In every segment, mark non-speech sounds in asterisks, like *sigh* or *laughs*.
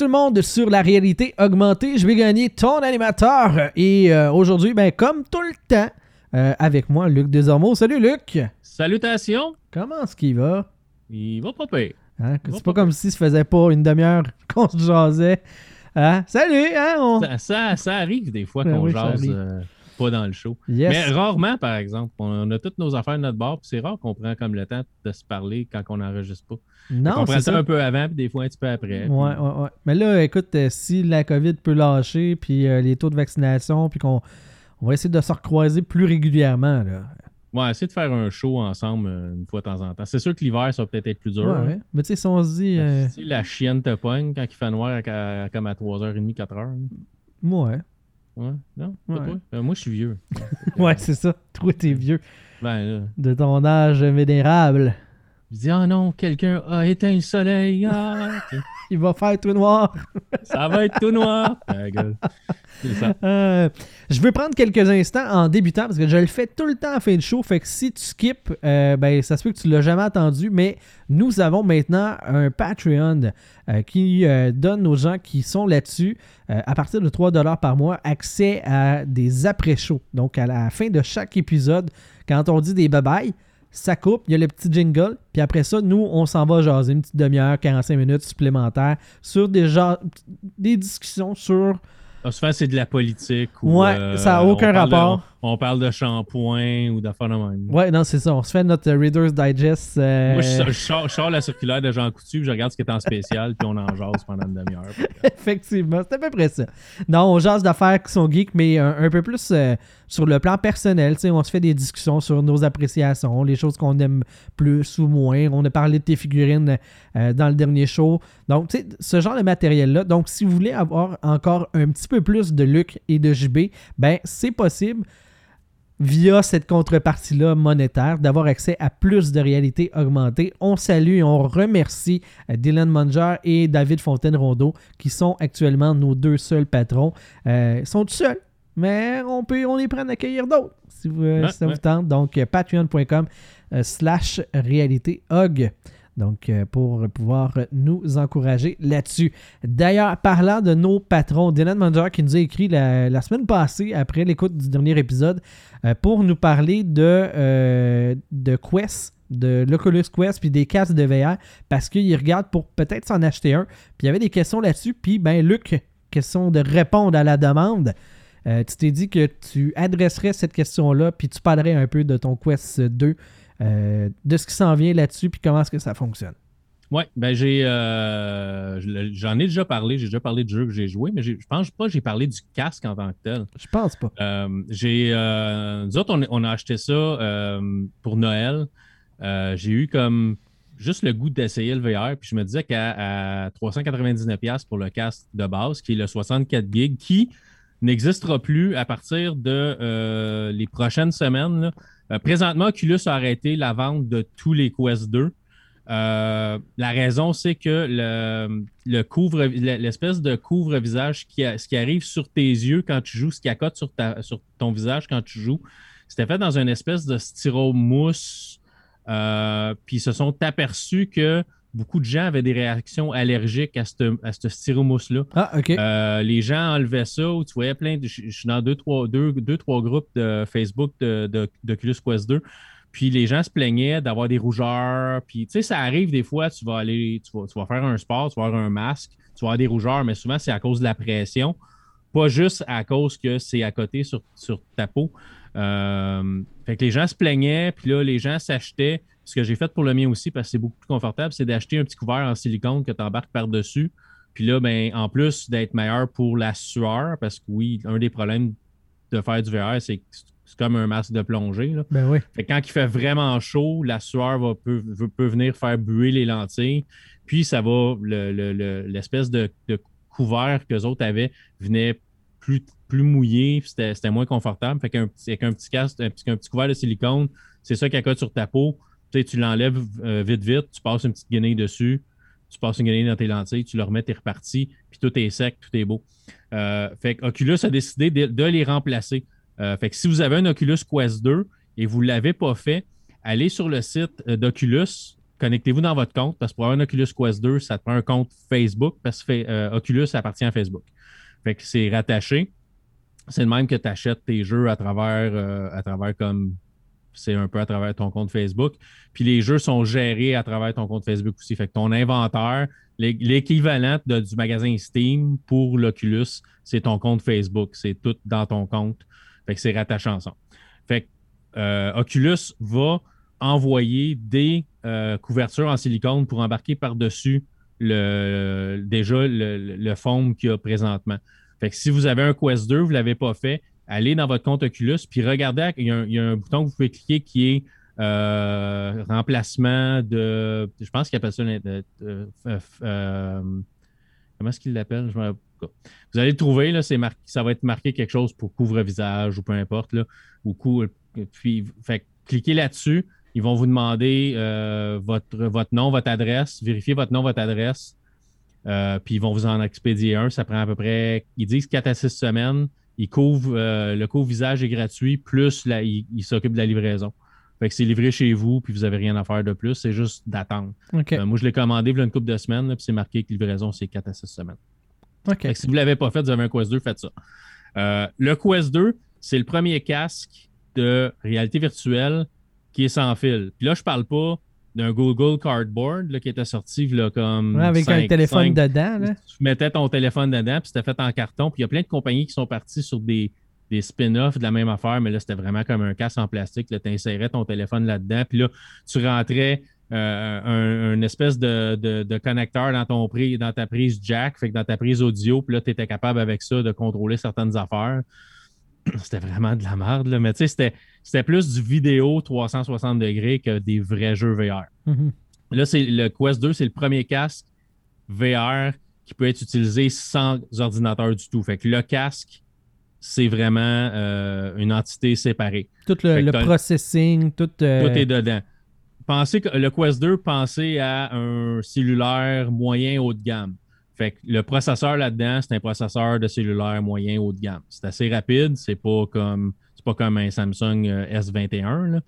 Tout le monde sur la réalité augmentée. Je vais gagner ton animateur. Et euh, aujourd'hui, ben, comme tout le temps, euh, avec moi, Luc Desormeaux. Salut Luc! Salutations! Comment est-ce qu'il va? Il va pas pire. Hein? C'est pas comme si ça faisait pas une demi-heure *laughs* qu'on se jasait. Hein? Salut! Hein? On- Ça, ça- ça arrive des fois Ben qu'on oui, jase pas dans le show. Yes. Mais rarement, par exemple. On a toutes nos affaires de notre bord, puis c'est rare qu'on prend comme le temps de se parler quand on n'enregistre pas. non, on prend ça ça. un peu avant, puis des fois un petit peu après. Ouais, puis- ouais, ouais. Mais là, écoute, euh, si la COVID peut lâcher, puis euh, les taux de vaccination, puis qu'on on va essayer de se recroiser plus régulièrement. Là. Ouais, essayer de faire un show ensemble euh, une fois de temps en temps. C'est sûr que l'hiver, ça va peut-être être plus dur. Ouais, hein. ouais. Mais tu sais, si on se dit. euh, Si la chienne te pogne quand il fait noir à- à- comme à 3h30, 4h. ouais. Ouais, non? pas Ouais. toi? Euh, moi, je suis vieux. *laughs* Ouais, c'est ça. Toi, t'es vieux. Ben là. De ton âge vénérable. Je dis, ah non, quelqu'un a éteint le soleil. Ah, *laughs* Il va faire tout noir. ça va être tout noir. *laughs* Ça. Euh, je veux prendre quelques instants en débutant parce que je le fais tout le temps en fin de show. Fait que si tu skips, euh, ben, ça se peut que tu l'as jamais entendu. Mais nous avons maintenant un Patreon euh, qui donne aux gens qui sont là-dessus, à partir de 3$ par mois, accès à des après-shows. Donc à la fin de chaque épisode, quand on dit des bye-bye, ça coupe, il y a le petit jingle, puis après ça, nous, on s'en va jaser une petite demi-heure, 45 minutes supplémentaires sur des, ja- des discussions sur Ah, souvent, c'est de la politique. Ou, Ouais, euh, ça a on aucun rapport. On, parle de shampoing ou d'affaires de même. Ouais, non, c'est ça. On se fait notre euh, Reader's Digest. euh, Moi, je, je sors, je sors la circulaire de Jean Coutu, puis je regarde ce qui est en spécial, puis on en jase pendant une demi-heure. *laughs* Effectivement, c'est à peu près ça. Non, on jase d'affaires qui sont geeks, mais un, un peu plus euh, sur le plan personnel. On se fait des discussions sur nos appréciations, les choses qu'on aime plus ou moins. On a parlé de tes figurines euh, dans le dernier show. Donc, tu sais, ce genre de matériel-là. Donc, si vous voulez avoir encore un petit peu plus de Luc et de JB, ben, c'est possible via cette contrepartie-là monétaire, d'avoir accès à plus de réalité augmentée. On salue et on remercie euh, Dylan Munger et David Fontaine-Rondeau, qui sont actuellement nos deux seuls patrons. Euh, ils sont tout seuls, mais on peut on est prêt à accueillir d'autres, si, vous, euh, Ouais, si ça ouais. vous tente. Donc, patreon.com slash réalité hog. Donc, euh, pour pouvoir nous encourager là-dessus. D'ailleurs, parlant de nos patrons, Dylan Munger qui nous a écrit la, semaine passée, après l'écoute du dernier épisode, euh, pour nous parler de, euh, de Quest, de l'Oculus Quest, puis des casques de VR, parce qu'il regarde pour peut-être s'en acheter un. Puis il y avait des questions là-dessus. Puis, ben, Luc, question de répondre à la demande. Tu t'es dit que tu adresserais cette question-là, puis tu parlerais un peu de ton Quest 2, euh, de ce qui s'en vient là-dessus, puis comment est-ce que ça fonctionne. Ouais, ben j'ai. euh, je- J'en ai déjà parlé, j'ai déjà parlé de jeux que j'ai joué, mais je pense pas que j'ai parlé du casque en tant que tel. Je pense pas. Euh, j'ai, euh, nous autres, on, on a acheté ça euh, pour Noël. Euh, j'ai eu comme juste le goût d'essayer le VR, puis je me disais qu'à à 399$ pour le casque de base, qui est le 64 GB, qui n'existera plus à partir de euh, les prochaines semaines. là. Euh, présentement, Oculus a arrêté la vente de tous les Quest 2. Euh, la raison, c'est que le, couvre, l'espèce de couvre-visage qui, ce qui arrive sur tes yeux quand tu joues, ce qui accote sur, ta, ton visage quand tu joues, c'était fait dans une espèce de styromousse. Euh, puis ils se sont aperçus que beaucoup de gens avaient des réactions allergiques à ce à styromousse-là. Ah, ok. Euh, les gens enlevaient ça ou tu voyais plein de. Je je suis dans deux, trois, deux, deux, trois groupes de Facebook de, de, d'Oculus Quest 2. Puis les gens se plaignaient d'avoir des rougeurs. Puis tu sais, ça arrive des fois, tu vas aller, tu vas, tu vas faire un sport, tu vas avoir un masque, tu vas avoir des rougeurs, mais souvent c'est à cause de la pression. Pas juste à cause que c'est à côté sur, sur ta peau. Euh, fait que les gens se plaignaient, puis là, les gens s'achetaient. Ce que j'ai fait pour le mien aussi, parce que c'est beaucoup plus confortable, c'est d'acheter un petit couvert en silicone que tu embarques par-dessus. Puis là, ben, en plus d'être meilleur pour la sueur, parce que oui, un des problèmes de faire du VR, c'est que c'est comme un masque de plongée. là. Ben oui. Fait que quand il fait vraiment chaud, la sueur va, peut, peut- venir faire buer les lentilles. Puis ça va, le- le- le- l'espèce de, de couvert que les autres avaient venait plus, plus mouillé, c'était c'était moins confortable. Fait qu'un petit, avec un petit casque, un petit, un petit couvert de silicone, c'est ça qui accote sur ta peau. Tu sais, tu l'enlèves euh, vite, vite, tu passes une petite guenille dessus, tu passes une guenille dans tes lentilles, tu le remets, t'es reparti, puis tout est sec, tout est beau. Euh, fait que Oculus a décidé de, les remplacer. Euh, fait que si vous avez un Oculus Quest 2 et vous ne l'avez pas fait, allez sur le site d'Oculus, connectez-vous dans votre compte parce que pour avoir un Oculus Quest 2, ça te prend un compte Facebook parce que Oculus appartient à Facebook. Fait que c'est rattaché. C'est le même que tu achètes tes jeux à travers, à travers comme c'est un peu à travers ton compte Facebook. Puis les jeux sont gérés à travers ton compte Facebook aussi. Fait que ton inventaire, l'équivalent du magasin Steam pour l'Oculus, c'est ton compte Facebook. C'est tout dans ton compte. Fait que c'est rattaché ensemble. Fait que euh, Oculus va envoyer des euh, couvertures en silicone pour embarquer par-dessus le, déjà le, le foam qu'il y a présentement. Fait que si vous avez un Quest 2, vous ne l'avez pas fait, allez dans votre compte Oculus, puis regardez, il y, a un, bouton que vous pouvez cliquer qui est euh, remplacement de. Je pense qu'il appelle ça. Euh, comment est-ce qu'il l'appelle? Vous allez le trouver, là, ça va être marqué quelque chose pour couvre-visage ou peu importe. Là, ou puis, cliquez là-dessus. Ils vont vous demander euh, votre, votre nom, votre adresse, vérifiez votre nom, votre adresse. puis ils vont vous en expédier un. Ça prend à peu près, ils disent 4 à 6 semaines. Ils couvrent, le couvre-visage est gratuit, plus il s'occupent de la livraison. Fait que c'est livré chez vous, puis vous n'avez rien à faire de plus. C'est juste d'attendre. Euh, moi, je l'ai commandé il y a une couple de semaines, puis c'est marqué que livraison, c'est 4 à 6 semaines. si vous ne l'avez pas fait, vous avez un Quest 2, faites ça. Euh, le Quest 2, c'est le premier casque de réalité virtuelle qui est sans fil. Puis là, je parle pas d'un Google Cardboard qui était sorti là, comme. avec un téléphone dedans. Tu mettais ton téléphone dedans, puis c'était fait en carton. Puis il y a plein de compagnies qui sont parties sur des des spin-offs de la même affaire, mais là, c'était vraiment comme un casse en plastique. Tu insérais ton téléphone là-dedans, puis là, tu rentrais euh, un, espèce de, connecteur dans, ton dans ta prise jack, fait que dans ta prise audio, puis là, tu étais capable avec ça de contrôler certaines affaires. *clears throat* C'était vraiment de la merde, là. mais tu sais, c'était plus du vidéo 360 degrés que des vrais jeux VR. Mm-hmm. Là, c'est le Quest 2, c'est le premier casque VR qui peut être utilisé sans ordinateur du tout. Fait que le casque c'est vraiment euh, une entité séparée. Tout le, processing, tout. Euh, tout est dedans. Pensez que le Quest 2, pensez à un cellulaire moyen haut de gamme. Fait que le processeur là-dedans, c'est un processeur de cellulaire moyen haut de gamme. C'est assez rapide, c'est pas comme c'est pas comme un Samsung euh, S21,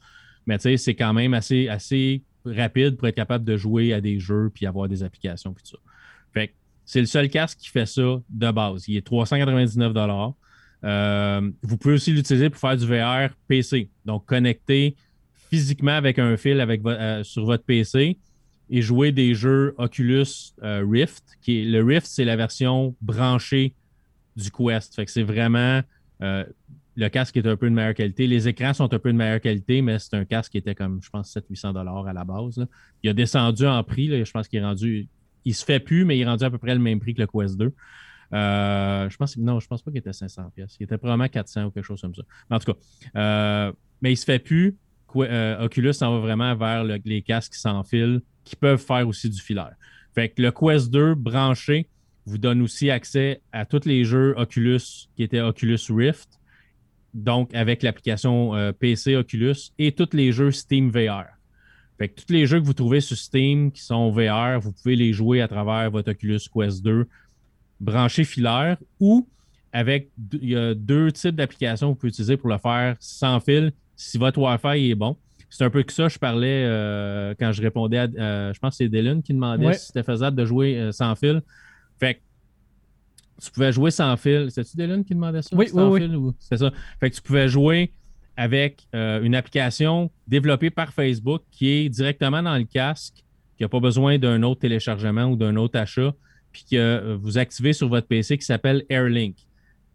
mais tu sais, c'est quand même assez, assez rapide pour être capable de jouer à des jeux puis avoir des applications puis tout ça. Fait que c'est le seul casque qui fait ça de base. Il est 399 euh, vous pouvez aussi l'utiliser pour faire du VR PC. Donc, connecter physiquement avec un fil avec euh, sur votre PC et jouer des jeux Oculus euh, Rift. Qui est, le Rift, c'est la version branchée du Quest. Fait que c'est vraiment. le casque est un peu de meilleure qualité. Les écrans sont un peu de meilleure qualité, mais c'est un casque qui était comme, je pense, 700-800 à la base. Il a descendu en prix. je pense qu'il est rendu. Il se fait plus, mais il est rendu à peu près le même prix que le Quest 2. Euh, je pense, non, je pense pas qu'il était 500 pièces. Il était probablement 400 ou quelque chose comme ça. en tout cas, euh, mais il se fait plus. Euh, Oculus s'en va vraiment vers les casques sans fil qui peuvent faire aussi du filaire. Fait que le Quest 2 branché vous donne aussi accès à tous les jeux Oculus qui étaient Oculus Rift, donc avec l'application PC Oculus et tous les jeux Steam VR. Fait que tous les jeux que vous trouvez sur Steam qui sont VR, vous pouvez les jouer à travers votre Oculus Quest 2 branché filaire ou avec il y a deux types d'applications que vous pouvez utiliser pour le faire sans fil si votre Wi-Fi est bon. C'est un peu que ça, je parlais euh, quand je répondais à. Euh, je pense que c'est Dylan qui demandait si c'était faisable de jouer euh, sans fil. Fait que tu pouvais jouer sans fil. C'est-tu Dylan qui demandait ça? Oui, sans fil, C'est ça. Fait que tu pouvais jouer avec une application développée par Facebook qui est directement dans le casque, qui n'a pas besoin d'un autre téléchargement ou d'un autre achat puis que vous activez sur votre PC qui s'appelle AirLink.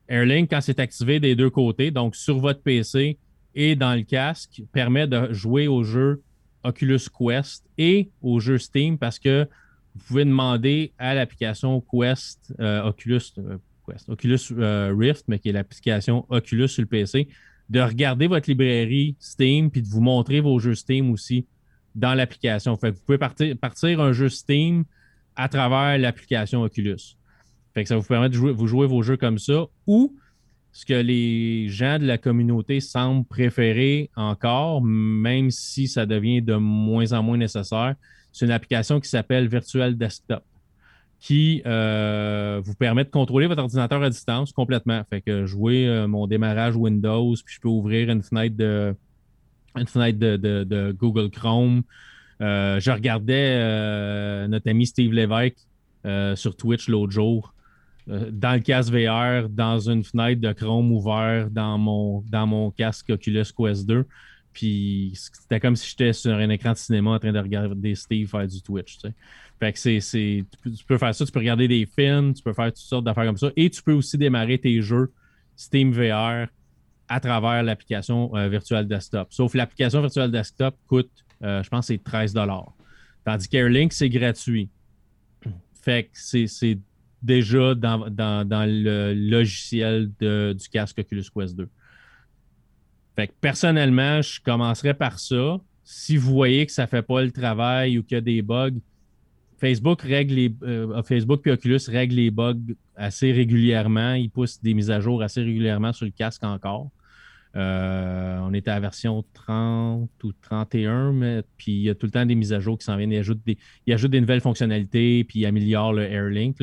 AirLink, quand c'est activé des deux côtés, donc sur votre PC et dans le casque, permet de jouer au jeu Oculus Quest et au jeu Steam parce que vous pouvez demander à l'application Quest, euh, Oculus, euh, Oculus Rift, mais qui est l'application Oculus sur le PC, de regarder votre librairie Steam puis de vous montrer vos jeux Steam aussi dans l'application. Vous pouvez partir, partir un jeu Steam à travers l'application Oculus. Ça vous permet de jouer, vous jouer vos jeux comme ça. Ou ce que les gens de la communauté semblent préférer encore, même si ça devient de moins en moins nécessaire, c'est une application qui s'appelle Virtual Desktop qui euh, vous permet de contrôler votre ordinateur à distance complètement. Fait que jouer euh, mon démarrage Windows, puis je peux ouvrir une fenêtre de, Google Chrome, Euh, je regardais notre ami Steve Lévesque sur Twitch l'autre jour, dans le casque VR, dans une fenêtre de Chrome ouvert dans mon, dans mon casque Oculus Quest 2. Puis c'était comme si j'étais sur un écran de cinéma en train de regarder Steve faire du Twitch. Fait que c'est, tu, peux faire ça, tu peux regarder des films, tu peux faire toutes sortes d'affaires comme ça. Et tu peux aussi démarrer tes jeux Steam VR à travers l'application euh, Virtual Desktop. Sauf l'application Virtual Desktop coûte, euh, je pense, c'est 13 Tandis qu'Airlink, c'est gratuit. Fait que c'est, déjà dans, le logiciel du casque Oculus Quest 2. Fait que personnellement, je commencerai par ça. Si vous voyez que ça ne fait pas le travail ou qu'il y a des bugs, Facebook règle les, euh, Facebook et Oculus règlent les bugs assez régulièrement. Ils poussent des mises à jour assez régulièrement sur le casque encore. Euh, on était à la version 30 ou 31, mais puis il y a tout le temps des mises à jour qui s'en viennent. Ils ajoutent des, des nouvelles fonctionnalités, puis ils améliorent le AirLink.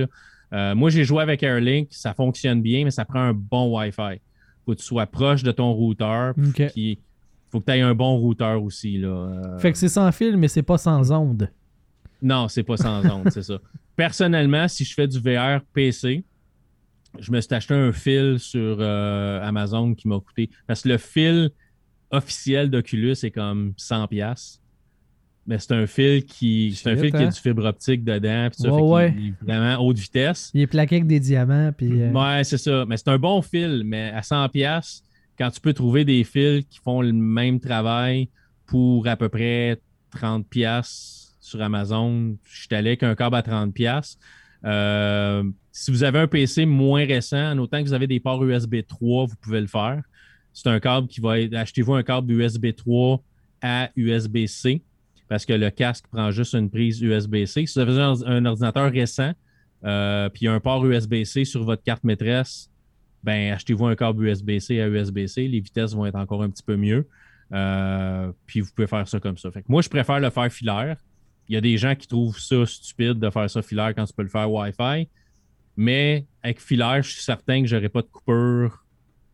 Euh, moi, j'ai joué avec AirLink, ça fonctionne bien, mais ça prend un bon Wi-Fi faut que tu sois proche de ton routeur. il faut que tu aies un bon routeur aussi. Là. Euh. Fait que c'est sans fil, mais c'est pas sans onde. Non, c'est pas sans onde, c'est ça. *laughs* Personnellement, si je fais du VR PC, je me suis acheté un fil sur euh, Amazon qui m'a coûté. Parce que le fil officiel d'Oculus est comme 100$. Mais c'est un fil qui c'est un fil qui a hein? du fibre optique dedans puis ça fait vraiment haute vitesse. Il est plaqué avec des diamants puis euh, Ouais, c'est ça, mais c'est un bon fil mais à 100 pièces quand tu peux trouver des fils qui font le même travail pour à peu près 30 pièces sur Amazon, je suis allé avec un câble à 30 pièces. Euh, si vous avez un PC moins récent, autant que vous avez des ports USB 3, vous pouvez le faire. C'est un câble qui va être achetez-vous un câble USB 3 à USB-C parce que le casque prend juste une prise USB-C. Si vous avez un, ordinateur récent, euh, puis un port USB-C sur votre carte maîtresse, ben achetez-vous un câble USB-C à USB-C. Les vitesses vont être encore un petit peu mieux. Euh, puis vous pouvez faire ça comme ça. Moi, je préfère le faire filaire. Il y a des gens qui trouvent ça stupide de faire ça filaire quand tu peux le faire Wi-Fi. Mais avec filaire, je suis certain que je n'aurai pas de coupure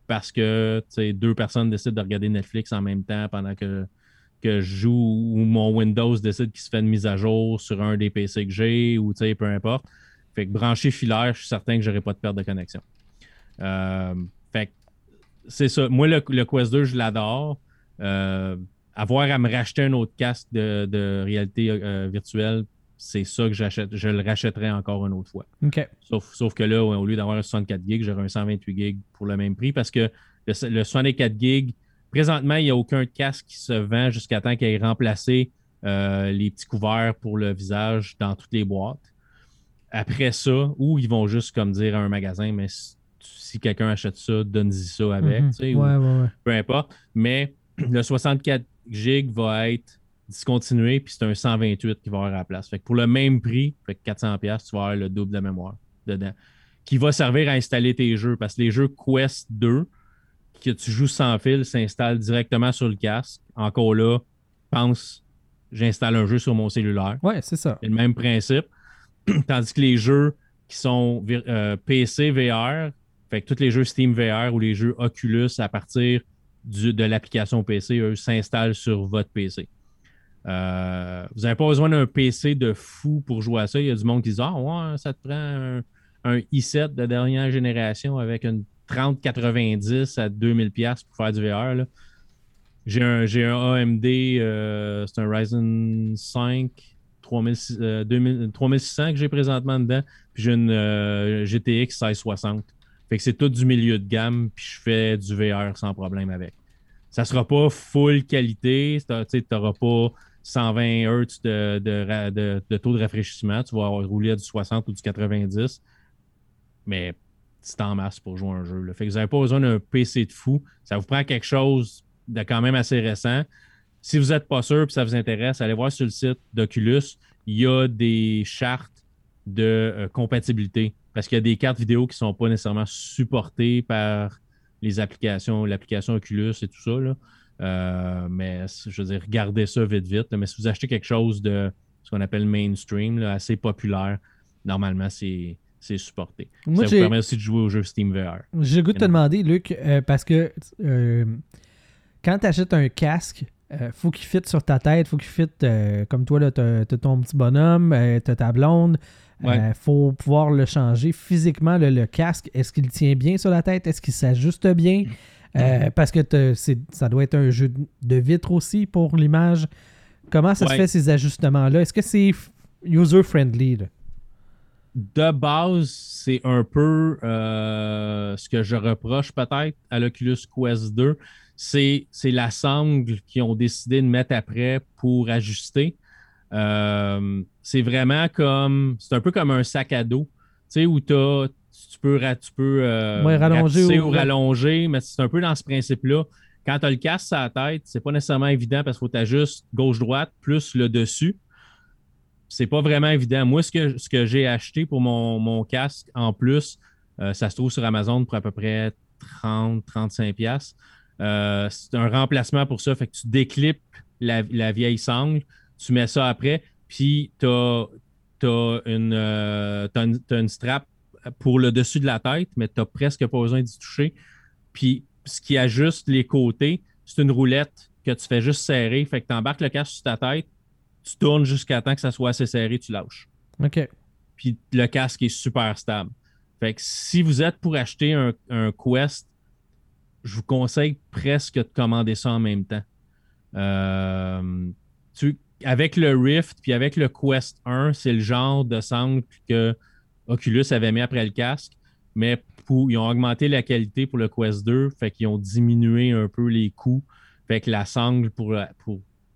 parce que deux personnes décident de regarder Netflix en même temps pendant que que je joue ou mon Windows décide qu'il se fait une mise à jour sur un des PC que j'ai ou peu importe. Fait que brancher filaire, je suis certain que j'aurai pas de perte de connexion. Euh, fait que c'est ça. Moi, le, Quest 2, je l'adore. Euh, avoir à me racheter un autre casque de, réalité euh, virtuelle, c'est ça que j'achète. Je le rachèterai encore une autre fois. Sauf, sauf, que là, au lieu d'avoir un 64 GB, j'aurai un 128 GB pour le même prix parce que le, le 64 GB Présentement, il n'y a aucun casque qui se vend jusqu'à temps qu'il ait remplacé euh, les petits couverts pour le visage dans toutes les boîtes. Après ça, ou ils vont juste comme dire à un magasin, mais si, quelqu'un achète ça, donne-y ça avec, mhm. peu importe. Mais *clears throat* le 64 GB va être discontinué, puis c'est un 128 qui va avoir à la place. Fait que pour le même prix, fait que 400$, tu vas avoir le double de mémoire dedans, qui va servir à installer tes jeux, parce que les jeux Quest 2, que tu joues sans fil s'installe directement sur le casque. Encore là, pense, j'installe un jeu sur mon cellulaire. Ouais, c'est ça. C'est le même principe. *clears throat* Tandis que les jeux qui sont euh, PC VR, fait que tous les jeux Steam VR ou les jeux Oculus à partir de l'application PC, eux, s'installent sur votre PC. Euh, vous n'avez pas besoin d'un PC de fou pour jouer à ça. Il y a du monde qui dit Ah, ouais, ça te prend un, un i7 de dernière génération avec une 30-90 à 2000$ pour faire du VR. J'ai un, un, AMD, euh, c'est un Ryzen 5 3600 que j'ai présentement dedans. Puis j'ai une euh, GTX 1660. Fait que c'est tout du milieu de gamme, puis je fais du VR sans problème avec. Ça sera pas full qualité, tu n'auras pas 120 Hz de, de, taux de rafraîchissement. Tu vas rouler à du 60 ou du 90. Mais c'est en masse pour jouer un jeu. Fait que vous n'avez pas besoin d'un PC de fou. Ça vous prend quelque chose de quand même assez récent. Si vous n'êtes pas sûr et ça vous intéresse, allez voir sur le site d'Oculus. Il y a des chartes de euh, compatibilité parce qu'il y a des cartes vidéo qui ne sont pas nécessairement supportées par les applications, l'application Oculus et tout ça. Euh, mais je veux dire, regardez ça vite, vite. Mais si vous achetez quelque chose de ce qu'on appelle mainstream, assez populaire, normalement, c'est c'est supporté. ça vous permet aussi de jouer au jeu Steam VR. J'ai le goût de te demander, Luc, euh, parce que euh, quand tu achètes un casque euh, faut qu'il fitte sur ta tête, faut qu'il fitte euh, comme toi, là, t'as, t'as ton petit bonhomme, t'as ta blonde. Ouais. faut pouvoir le changer physiquement, le, le casque. Est-ce qu'il tient bien sur la tête? Est-ce qu'il s'ajuste bien? Euh, parce que c'est- ça doit être un jeu de- vitre aussi pour l'image. Comment ça se fait ces ajustements-là? Est-ce que c'est user-friendly? là? De base, c'est un peu euh, ce que je reproche peut-être à l'Oculus Quest 2. C'est, c'est la sangle qu'ils ont décidé de mettre après pour ajuster. Euh, c'est vraiment comme. C'est un peu comme un sac à dos. Tu sais, où tu peux, tu peux euh, Ouais, rallonger ou- ou rallonger, mais c'est un peu dans ce principe-là. Quand tu as le casque sur la tête, c'est pas nécessairement évident parce qu'il faut t'ajuster gauche-droite plus le dessus c'est pas vraiment évident. Moi, ce que, ce que j'ai acheté pour mon, mon casque en plus, euh, ça se trouve sur Amazon pour à peu près 30-35$. piastres. Euh, c'est un remplacement pour ça. Fait que tu déclips la, la vieille sangle, tu mets ça après, puis tu as, une, euh, une, une strap pour le dessus de la tête, mais tu n'as presque pas besoin d'y toucher. Puis ce qui ajuste les côtés, c'est une roulette que tu fais juste serrer. Fait que tu embarques le casque sur ta tête, tu tournes jusqu'à temps que ça soit assez serré, tu lâches. OK. Puis le casque est super stable. Fait que si vous êtes pour acheter un, un Quest, je vous conseille presque de commander ça en même temps. Euh, tu- avec le Rift puis avec le Quest 1, c'est le genre de sangle que Oculus avait mis après le casque, mais pour- ils ont augmenté la qualité pour le Quest 2, fait qu'ils ont diminué un peu les coûts. Fait que la sangle pour,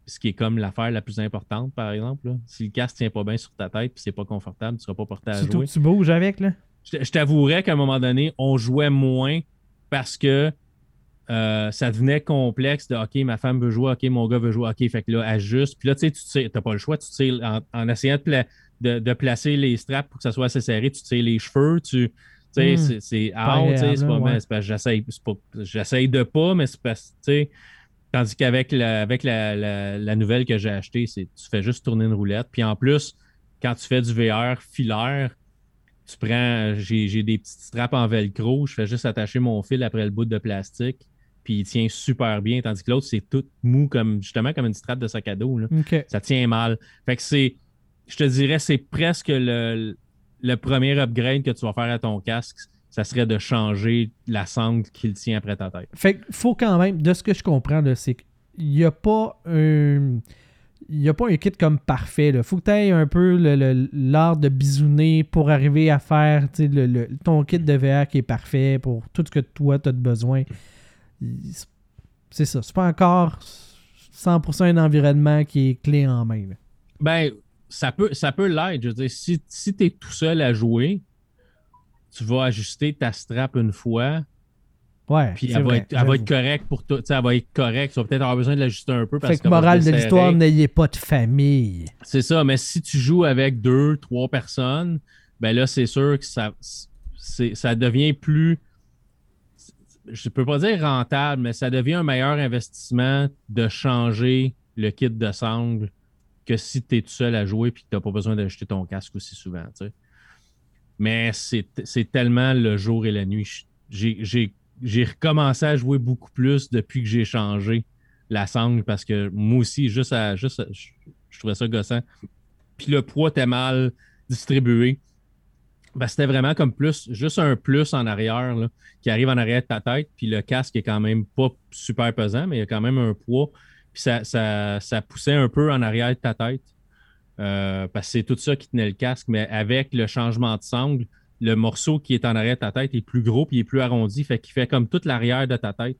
ce qui est comme l'affaire la plus importante, par exemple, là, si le casque tient pas bien sur ta tête puis c'est pas confortable, tu seras pas porté à Surtout jouer. que tu bouges avec, là. Je, je t'avouerais qu'à un moment donné, on jouait moins parce que euh, ça devenait complexe de OK, ma femme veut jouer, OK, mon gars veut jouer, OK, fait que là, ajuste. Puis là, tu sais, tu tires, t'as pas le choix, tu tires en, en essayant de, pla- de, de placer les straps pour que ça soit assez serré, tu tires les cheveux, tu. sais, Hmm. c'est- out, tu sais, agréable, c'est pas, ouais. que pas- j'essaye de pas, mais c'est parce sais, Tandis qu'avec la, avec la, la- la nouvelle que j'ai achetée, c'est tu fais juste tourner une roulette. Puis en plus, quand tu fais du VR filaire, tu prends, j'ai des petites straps en velcro, je fais juste attacher mon fil après le bout de plastique, puis il tient super bien, tandis que l'autre, c'est tout mou, comme justement comme une strap de sac à dos. là. Ça tient mal. Fait que c'est, je te dirais, c'est presque le, le premier upgrade que tu vas faire à ton casque. Ça serait de changer la sangle qui le tient après ta tête. Fait qu'il faut quand même, de ce que je comprends, c'est qu'il n'y a pas un. Il n'y a pas un kit comme parfait. Il faut que tu aies un peu l'art de bisouner pour arriver à faire le, le- ton kit de VR qui est parfait pour tout ce que toi tu as de besoin. C'est ça. C'est pas encore 100% un environnement qui est clé en main. là. Ben, ça peut, ça peut l'être. Je veux dire, si, si tu es tout seul à jouer, tu vas ajuster ta strap une fois, Ouais. puis elle, va être, elle va j'avoue. être correcte pour toi. Elle va être correcte. Tu vas peut-être avoir besoin de l'ajuster un peu parce Fait que va morale de l'histoire, n'ayez pas de famille. C'est ça, mais si tu joues avec deux, trois personnes, ben là, c'est sûr que ça, ça devient plus. Je peux pas dire rentable, mais ça devient un meilleur investissement de changer le kit de sangle que si tu es tout seul à jouer et que tu n'as pas besoin d'acheter ton casque aussi souvent. tu sais. Mais c'est tellement le jour et la nuit. J'ai- recommencé à jouer beaucoup plus depuis que j'ai changé la sangle parce que moi aussi, juste à, juste je, trouvais ça gossant. Puis le poids était mal distribué. Ben, c'était vraiment comme plus, juste un plus en arrière qui arrive en arrière de ta tête. Puis le casque est quand même pas super pesant, mais il y a quand même un poids. Puis ça, ça, ça poussait un peu en arrière de ta tête. Euh, parce que c'est tout ça qui tenait le casque. Mais avec le changement de sangle, le morceau qui est en arrière de ta tête est plus gros puis il est plus arrondi. Fait qu'il fait comme toute l'arrière de ta tête.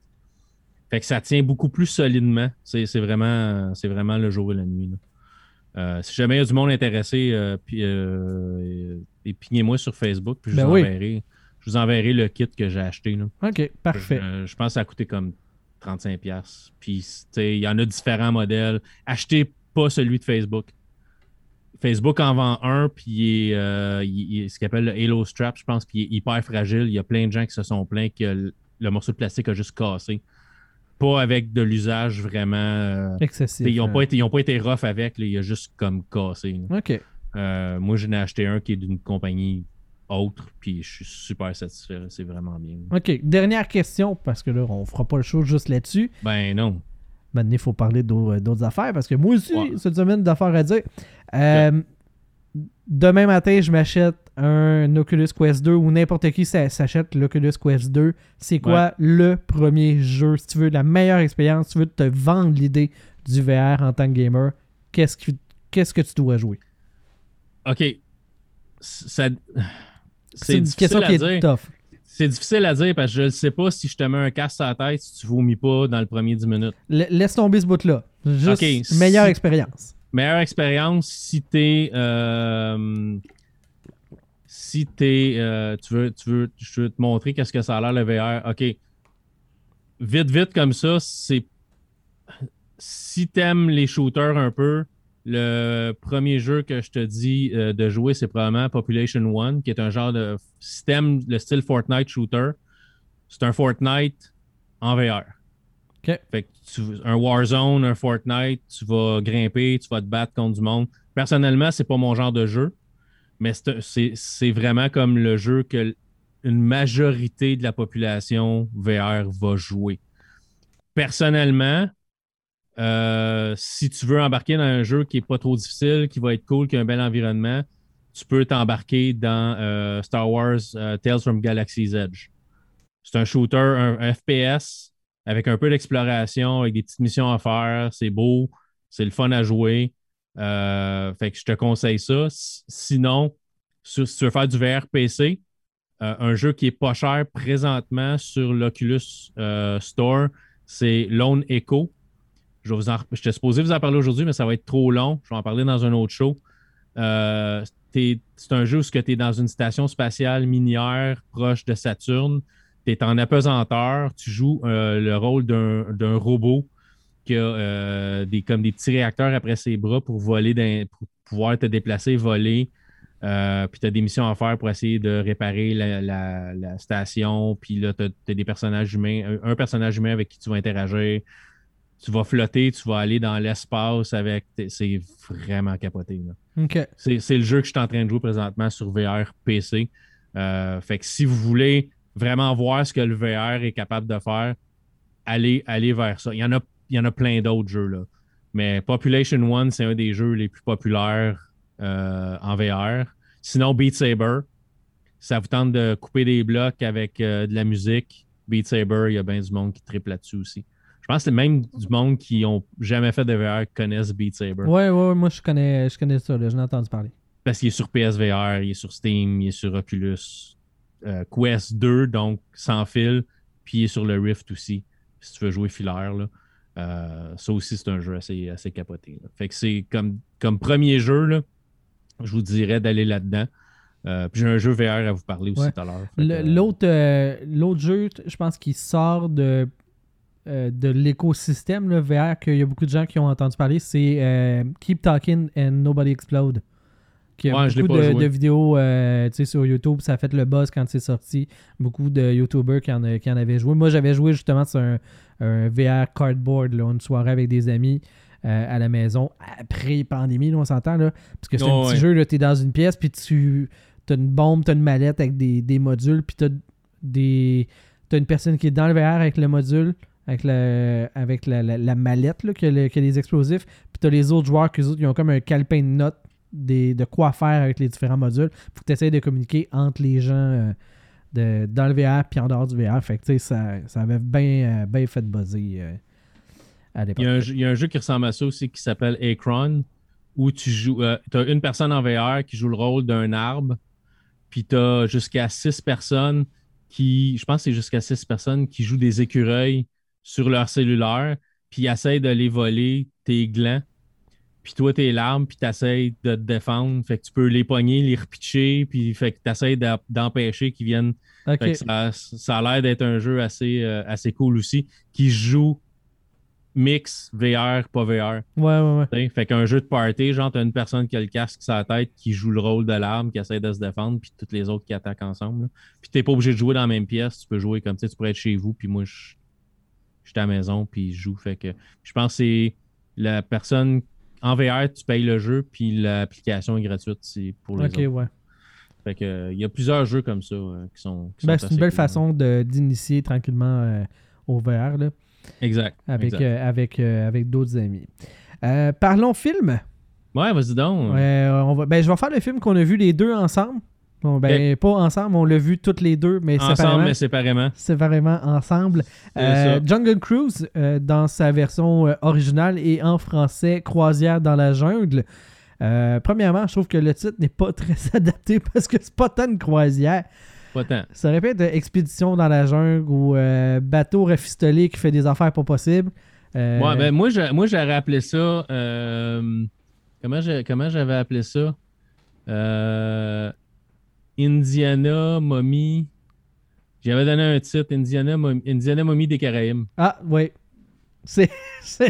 Fait que ça tient beaucoup plus solidement. C'est vraiment, c'est vraiment le jour et la nuit. là. Euh, si jamais il y a du monde intéressé, euh, puis, euh, sur Facebook, puis je, Ben vous oui. enverrai, je vous enverrai le kit que j'ai acheté. là. OK, parfait. Je, je pense que ça a coûté comme 35$. piastres. Puis, il y en a différents modèles. Achetez pas celui de Facebook. Facebook en vend un, puis il est, euh, il- il est ce qu'il appelle le Halo Strap, je pense, puis il est hyper fragile. Il y a plein de gens qui se sont plaints que le, le morceau de plastique a juste cassé. Pas avec de l'usage vraiment. euh, Excessif. ils n'ont hein. pas, été- ils ont pas été rough avec, là, il a juste comme cassé. là. OK. Euh, moi, j'en ai acheté un qui est d'une compagnie autre, puis je suis super satisfait. C'est vraiment bien. OK. Dernière question, parce que là, on fera pas le show juste là-dessus. Ben non. Maintenant, il faut parler d'au- d'autres affaires parce que moi aussi, Ouais. cette semaine, d'affaires à dire. Euh, Demain matin, je m'achète un Oculus Quest 2 ou n'importe qui s'a- s'achète l'Oculus Quest 2. C'est quoi le premier jeu? Si tu veux la meilleure expérience, si tu veux te vendre l'idée du VR en tant que gamer, qu'est-ce que, qu'est-ce que tu dois jouer? OK. Ça- C'est une question qui est dire. tough. C'est difficile à dire parce que je ne sais pas si je te mets un casque à la tête si tu vomis pas dans le premier 10 minutes. La- laisse tomber ce bout-là. Juste meilleure si- expérience. Meilleure expérience si t'es. euh, si t'es. euh, tu, veux, tu veux. Je veux te montrer qu'est-ce que ça a l'air le VR. OK. Vite, vite comme ça, c'est. Si t'aimes les shooters un peu, le premier jeu que je te dis euh, de jouer, c'est probablement Population One, qui est un genre de. T'aimes le style Fortnite shooter, c'est un Fortnite en VR. OK. Fait que tu, un Warzone, un Fortnite, tu vas grimper, tu vas te battre contre du monde. Personnellement, c'est pas mon genre de jeu, mais c'est vraiment comme le jeu que une majorité de la population VR va jouer. Personnellement, euh, si tu veux embarquer dans un jeu qui est pas trop difficile, qui va être cool, qui a un bel environnement, tu peux t'embarquer dans euh, Star Wars euh, Tales from Galaxy's Edge. C'est un shooter, un, FPS avec un peu d'exploration, avec des petites missions à faire. C'est beau, c'est le fun à jouer. Fait que je te conseille ça. Sinon, si tu veux faire du VR PC, un jeu qui est pas cher présentement sur l'Oculus Store, c'est Lone Echo. Je vais vous supposé vous en parler aujourd'hui, mais ça va être trop long. Je vais en parler dans un autre show. Euh, c'est un jeu où tu es dans une station spatiale minière proche de Saturne. Tu es en apesanteur. Tu joues euh, le rôle d'un robot qui a euh, des, comme des petits réacteurs après ses bras pour voler, pour pouvoir te déplacer, voler. Puis tu as des missions à faire pour essayer de réparer la, la- station. Puis là, tu as, des personnages humains, un personnage humain avec qui tu vas interagir. Tu vas flotter, tu vas aller dans l'espace avec. C'est vraiment capoté. là. C'est le jeu que je suis en train de jouer présentement sur VR PC. Euh, fait que si vous voulez vraiment voir ce que le VR est capable de faire, allez, allez vers ça. Il y en a, il y en a plein d'autres jeux. Là. Mais Population One, c'est un des jeux les plus populaires euh, en VR. Sinon, Beat Saber, ça vous tente de couper des blocs avec euh, de la musique. Beat Saber, il y a bien du monde qui triple là-dessus aussi. Je pense que c'est même du monde qui n'ont jamais fait de VR qui connaissent Beat Saber. Ouais, ouais, ouais, moi je connais, je connais ça, j'en ai entendu parler. Parce qu'il est sur PSVR, il est sur Steam, il est sur Oculus euh, Quest 2, donc sans fil, puis il est sur le Rift aussi, si tu veux jouer filaire. Là. Euh, ça aussi, c'est un jeu assez, assez capoté. là. Fait que c'est comme, comme premier jeu, là, je vous dirais d'aller là-dedans. Euh, puis j'ai un jeu VR à vous parler aussi Ouais. tout à l'heure. L'autre euh, l'autre jeu, je pense qu'il sort de, euh, de l'écosystème le VR, qu'il y a beaucoup de gens qui ont entendu parler, c'est euh, Keep Talking and Nobody Explode. Qui a Ouais, beaucoup de, vidéos euh, sur YouTube, ça a fait le buzz quand c'est sorti. Beaucoup de YouTubers qui en, qui en avaient joué. Moi, j'avais joué justement sur un, un VR cardboard, là, une soirée avec des amis à la maison, après pandémie, là, on s'entend, là. Parce que c'est un Oh, petit ouais. jeu, tu es dans une pièce, puis tu as une bombe, tu as une mallette avec des, des modules, puis tu as des. T'as une personne qui est dans le VR avec le module, avec, le, avec la, la- la mallette là, qui, a le- les explosifs. Puis t'as les autres joueurs qui ont comme un calepin de notes des, de quoi faire avec les différents modules. Faut que tu de communiquer entre les gens euh, de, dans le VR puis en dehors du VR. Fait que ça, ça avait bien euh, bien fait buzzer euh, à l'époque. Il y, a un, jeu- il y a un jeu qui ressemble à ça aussi qui s'appelle Acron, où tu joues. tu as une personne en VR qui joue le rôle d'un arbre, puis tu as jusqu'à six personnes qui. Je pense que c'est jusqu'à six personnes qui jouent des écureuils sur leur cellulaire, puis ils essayent de les voler, tes glands. Puis toi, t'es l'arbre, puis t'essayes de te défendre. Fait que tu peux les pogner, les repitcher, puis fait que t'essayes d'empêcher qu'ils viennent fait que ça, ça a l'air d'être un jeu assez, euh, assez cool aussi, qui joue mix VR, pas VR. Ouais, ouais, ouais. Fait qu'un jeu de party, genre, t'as une personne qui a le casque sur la tête, qui joue le rôle de l'arme, qui essaie de se défendre, puis toutes les autres qui attaquent ensemble. là. Puis t'es pas obligé de jouer dans la même pièce, tu peux jouer comme, sais, tu pourrais être chez vous, puis moi, je je suis à la maison, puis je joue. Fait que je pense que c'est la personne en VR, tu payes le jeu, puis l'application est gratuite c'est pour les Ok, autres. ouais. Fait que il y a plusieurs jeux comme ça euh, qui sont. Ben, c'est une belle cool, façon d'initier tranquillement euh, au VR. Là. Exact. avec, exact. euh, avec, avec d'autres amis. Parlons film. Ouais, vas-y donc. On va, ben, je vais faire le film qu'on a vu les deux ensemble. Bon, ben, pas ensemble, on l'a vu toutes les deux, mais Ensemble, séparément. mais séparément. séparément ensemble. Euh. Jungle Cruise, euh, dans sa version euh, originale et en français, Croisière dans la jungle. Premièrement, je trouve que le titre n'est pas *laughs* très adapté parce que c'est pas tant une croisière. Pas tant. Ça aurait pu être Expédition dans la jungle ou Bateau rafistolé qui fait des affaires pas possibles. Ouais, ben, moi, j'aurais appelé ça. comment j'avais appelé ça? Euh, Indiana Mommy. J'avais donné un titre Indiana, Mom- Indiana Mommy des Caraïbes. Ah, oui. C'est,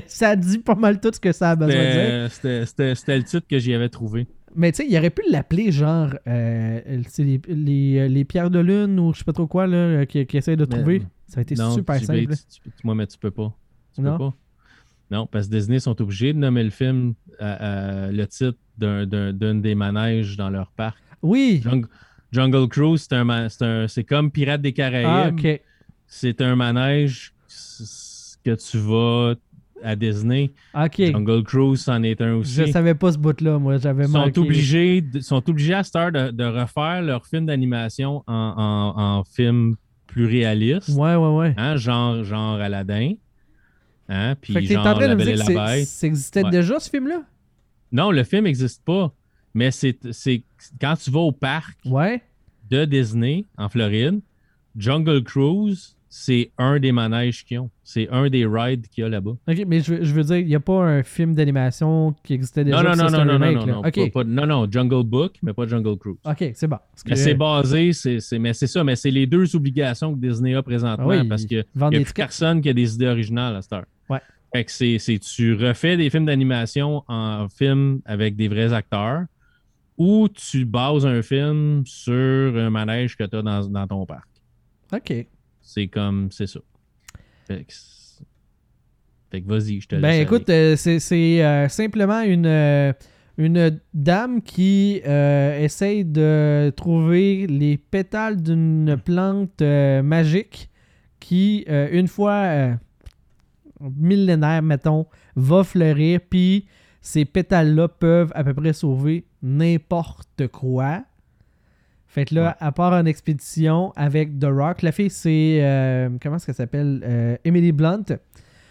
ça dit pas mal tout ce que ça a besoin de dire. C'était- le titre que j'y avais trouvé. Mais tu sais, il aurait pu l'appeler genre euh, les, les, les pierres de lune ou je sais pas trop quoi là, qui, qui essaie de Mais- trouver. Ça a été non, super tu- simple. tu- tu- moi, mais tu peux pas. Tu Non? peux pas. Non, parce que Disney sont obligés de nommer le film à- à le titre d'un- des manèges dans leur parc. Oui. Jungle Cruise, c'est comme Pirates des Caraïbes. Ah. C'est un manège que tu vas à Disney. Jungle Cruise, c'en est un aussi. Je savais pas ce bout-là, moi. J'avais Ils sont obligés, de- sont obligés à cette heure de, de refaire leur film d'animation en, en- en film plus réaliste, Ouais, ouais, ouais. hein, genre, genre Aladdin. Hein, puis t'es en genre train de me dire que ça existait Ouais. déjà, ce film-là? Non, le film n'existe pas. Mais c'est quand tu vas au parc Ouais. de Disney en Floride, Jungle Cruise, c'est un des manèges qu'ils ont. C'est un des rides qu'il y a là-bas. Ok, mais je veux, je veux dire, il n'y a pas un film d'animation qui existait déjà. Non, non, non, non, non, non, remake, non, non, Ok. pas- pas- non, non, Jungle Book, mais pas Jungle Cruise. Ok, c'est bon. Mais c'est basé, c'est, mais c'est ça, mais c'est les deux obligations que Disney a présentement Ah oui, parce qu'il n'y a plus personne qui a des idées originales à cette heure. Ouais. Fait que c'est tu refais des films d'animation en film avec des vrais acteurs ou tu bases un film sur un manège que tu as dans, dans ton parc. Ok. C'est comme, c'est ça. Fait que, fait que vas-y, je te laisse. Ben écoute, euh, c'est c'est, euh, simplement une, euh, une dame qui essaye de trouver les pétales d'une plante magique qui, une fois millénaire, mettons, va fleurir, puis ces pétales-là peuvent à peu près sauver n'importe quoi. Fait que là, Ouais. à part en expédition avec The Rock, la fille, c'est. euh, comment est-ce qu'elle s'appelle? Euh, Emily Blunt.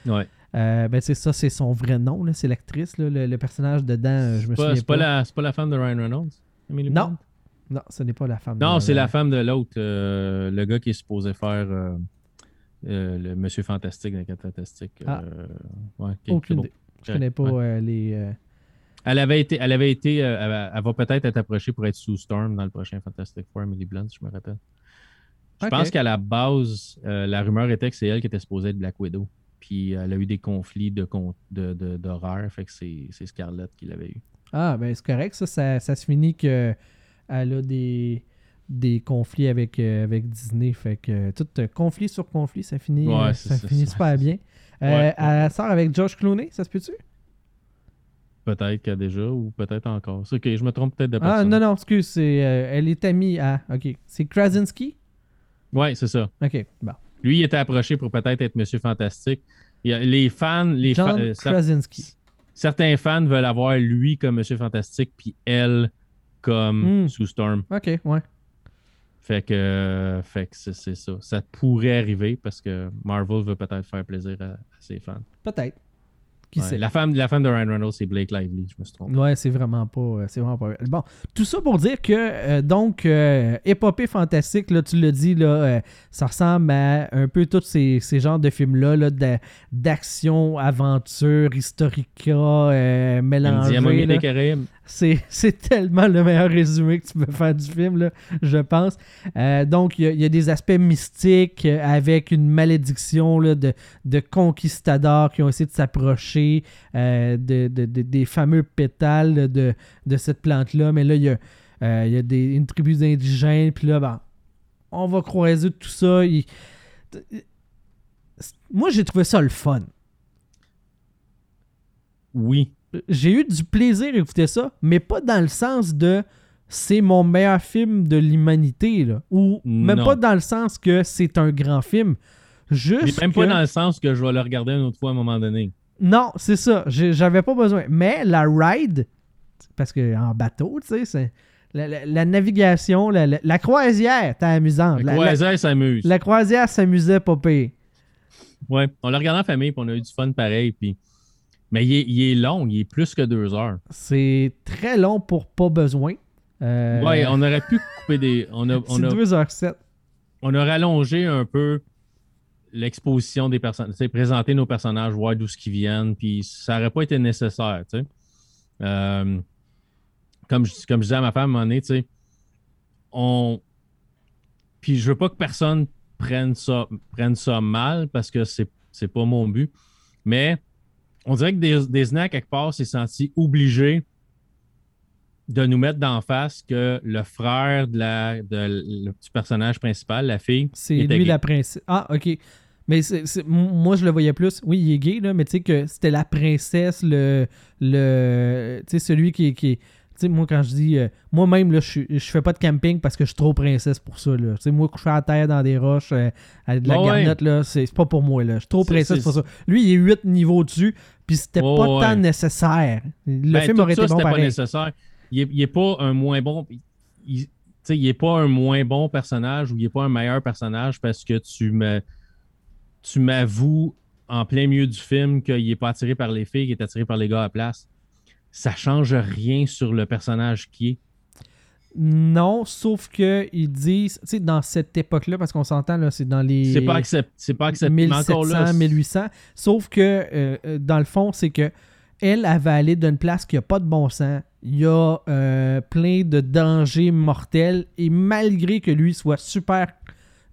Ouais. Euh, ben, c'est ça, c'est son vrai nom, là, c'est l'actrice, là, le, le personnage dedans, je me pas, souviens c'est pas. pas la, c'est pas la femme de Ryan Reynolds? Emily Non. Blunt? Non, ce n'est pas la femme. Non, c'est la femme de l'autre, le gars qui est supposé faire le Monsieur Fantastique dans Fantastiques. Ah. ouais, Aucune bon. idée. Je connais pas Ouais. les. Euh, Elle avait été, elle avait été, euh, elle, elle va peut-être être approchée pour être sous Storm dans le prochain Fantastic Four, Emily Blunt, si je me rappelle. Je pense qu'à la base, euh, la rumeur était que c'est elle qui était supposée être Black Widow. Puis elle a eu des conflits de con- de- de- d'horreur, fait que c'est Scarlett qui l'avait eu. Ah, ben c'est correct, ça, ça, ça se finit que elle a des, des conflits avec, euh, avec Disney. Fait que euh, tout euh, conflit sur conflit, ça finit, Ouais, euh, ça ça, finit super bien. Euh, Ouais. Elle sort avec Josh Clooney, ça se peut-tu? Peut-être qu'elle a déjà, ou peut-être encore. Ok, je me trompe peut-être de Ah, personne. non, non, excuse, c'est, euh, elle est amie à. Ok. C'est Krasinski? Ouais, c'est ça. Ok, bon. Lui, il était approché pour peut-être être Monsieur Fantastique. Il y a- les fans, les fa- euh, Krasinski. certains fans veulent avoir lui comme Monsieur Fantastique, puis elle comme Hmm. Sue Storm. Ok, ouais. Fait que, euh, fait que c'est c'est ça. Ça pourrait arriver parce que Marvel veut peut-être faire plaisir à, à ses fans. Peut-être. Qui Ouais, sait? La, femme, la femme de Ryan Reynolds, c'est Blake Lively, je me suis trompé. Ouais, c'est vraiment pas. euh, C'est vraiment pas. Bon, tout ça pour dire que euh, donc euh, épopée fantastique, là, tu l'as dit, là, euh, ça ressemble à un peu tous ces, ces genres de films-là, là, d'a- d'action, aventure, historica, mélangés. Là. des Caraïbes. *laughs* C'est tellement le meilleur résumé que tu peux faire du film, là, je pense. Euh, donc, il y a- des aspects mystiques euh, avec une malédiction là, de, de conquistadors qui ont essayé de s'approcher euh, de, de- de- des fameux pétales de, cette plante-là. Mais là, il y a, y a des, une tribu d'indigènes. Puis là, ben, on va croiser tout ça. Moi, j'ai trouvé ça le fun. Oui. J'ai eu du plaisir à écouter ça, mais pas dans le sens de c'est mon meilleur film de l'humanité, là. Ou même Non. pas dans le sens que c'est un grand film. Juste. même que- pas dans le sens que je vais le regarder une autre fois à un moment donné. Non, c'est ça. J'avais pas besoin. Mais la ride, parce que en bateau, tu sais, c'est. La, la- la navigation, la, croisière, t'es amusante. La, croisière s'amuse. la croisière s'amusait pire. Ouais, on l'a regardé en famille, puis on a eu du fun pareil. Puis... Mais il est, il est long, il est plus que deux heures. C'est très long pour pas besoin. Euh, Ouais, on aurait pu couper des. On a, *laughs* on c'est a, 2h07. on a rallongé un peu l'exposition des personnages, présenter nos personnages, voir d'où ce qu'ils viennent, puis ça n'aurait pas été nécessaire, tu sais. Euh, comme, je, comme je disais à ma femme à un moment donné, tu sais, on. Puis je veux pas que personne prenne ça, prenne ça mal parce que c'est, c'est pas mon but, mais on dirait que des, quelque part, s'est senti obligé de nous mettre d'en face que le frère de la, de, le- du personnage principal, la fille, C'est lui gay. la princesse. Ah, ok. Mais moi, je le voyais plus. Oui, il est gay, là, mais tu sais que c'était la princesse, le. le tu sais, celui qui, est- qui sais, moi, quand je dis. euh, Moi-même, là, je je fais pas de camping parce que je suis trop princesse pour ça, là. Tu sais, moi, coucher à terre dans des roches, euh, avec de la Ouais, ouais. garnotte, là, c'est pas pour moi, là. Je suis trop princesse pour ça. Lui, il est 8 niveaux dessus, puis c'était Ouais, pas ouais. tant nécessaire. Le Ben, film aurait ça, été bon c'était pas pareil. nécessaire. Il est, il est pas un moins bon. Il, il est pas un moins bon personnage ou il est pas un meilleur personnage parce que tu me tu m'avoues en plein milieu du film qu'il est pas attiré par les filles, qu'il est attiré par les gars à la place. Ça change rien sur le personnage qui est? Non, sauf que ils disent, tu sais, dans cette époque-là, parce qu'on s'entend, là, c'est dans les. C'est pas accepté. C'est pas accepté. Mais 1700, encore là, c'est- 1800. Sauf que, euh, euh, dans le fond, c'est que elle, elle va aller d'une place qui a pas de bon sens. Il y a euh, plein de dangers mortels. Et malgré que lui soit super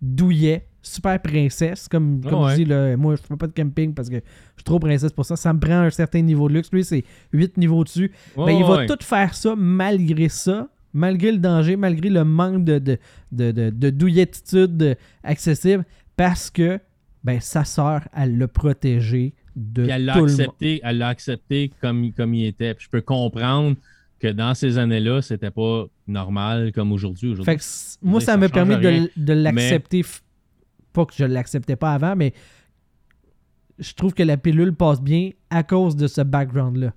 douillet, super princesse, comme, comme ouais. je dis, là, moi, je fais pas de camping parce que je suis trop princesse pour ça. Ça me prend un certain niveau de luxe. Lui, c'est 8 niveaux dessus. Ben, il va ouais. tout faire ça malgré ça, malgré le danger, malgré le manque de, de, de, de, de douilletitude accessible, parce que ben, sa sœur, elle l'a protégé de Puis elle l'a accepté, elle l'a accepté comme, comme il était. Puis je peux comprendre que dans ces années-là, c'était pas normal comme aujourd'hui. Moi, ça m'a permis de l'accepter. Pas que je l'acceptais pas avant, mais je trouve que la pilule passe bien à cause de ce background-là.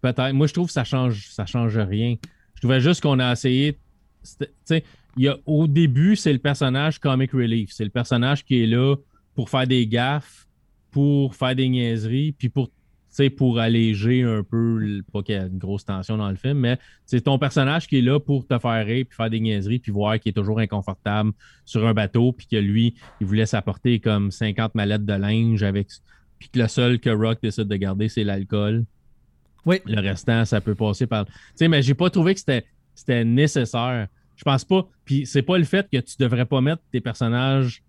Peut-être. Moi, je trouve que ça change, ça change rien. Je trouvais juste qu'on a essayé. y a, au début, c'est le personnage comic relief. C'est le personnage qui est là pour faire des gaffes, pour faire des niaiseries, puis pour, pour alléger un peu, pas qu'il y a une grosse tension dans le film, mais c'est ton personnage qui est là pour te faire rire, puis faire des niaiseries, puis voir qu'il est toujours inconfortable sur un bateau, puis que lui, il voulait s'apporter comme 50 mallettes de linge avec. Puis que le seul que Rock décide de garder, c'est l'alcool. Oui. Le restant, ça peut passer par. Tu sais, mais j'ai pas trouvé que c'était, c'était nécessaire. Je pense pas. Puis c'est pas le fait que tu devrais pas mettre tes personnages,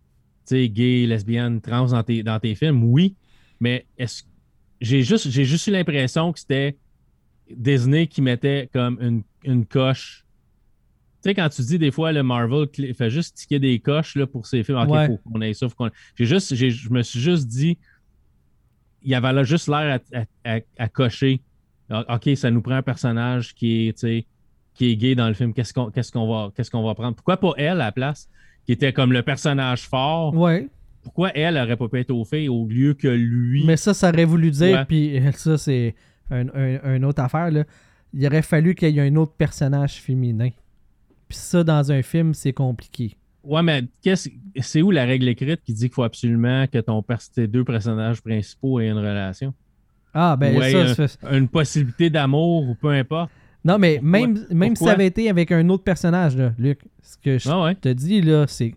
tu sais, gays, lesbiennes, trans dans tes, dans tes films. Oui, mais est-ce j'ai juste, j'ai juste eu l'impression que c'était Disney qui mettait comme une, une coche. Tu sais, quand tu dis des fois, le Marvel fait juste ticker des coches là, pour ses films. OK, Ouais. faut qu'on ait ça. faut qu'on- J'ai juste, j'ai- je me suis juste dit, il y avait là juste l'air à, à- à- à cocher. OK, ça nous prend un personnage qui est, tu sais, qui est gay dans le film. Qu'est-ce qu'on qu'est-ce qu'on va, qu'est-ce qu'on va prendre? Pourquoi pas elle à la place, qui était comme le personnage fort? Ouais. Pourquoi elle aurait pas pu être au fait au lieu que lui? Mais ça, ça aurait voulu dire, puis *laughs* ça, c'est un, un- une autre affaire, là. Il aurait fallu qu'il y ait un autre personnage féminin. Puis ça, dans un film, c'est compliqué. Ouais, mais c'est où la règle écrite qui dit qu'il faut absolument que ton tes deux personnages principaux aient une relation? Ah, ben ça, Une possibilité d'amour ou peu importe? Non, mais Pourquoi? même, même si ça avait été avec un autre personnage, là, Luc, ce que je Ah ouais. te dis, là, c'est.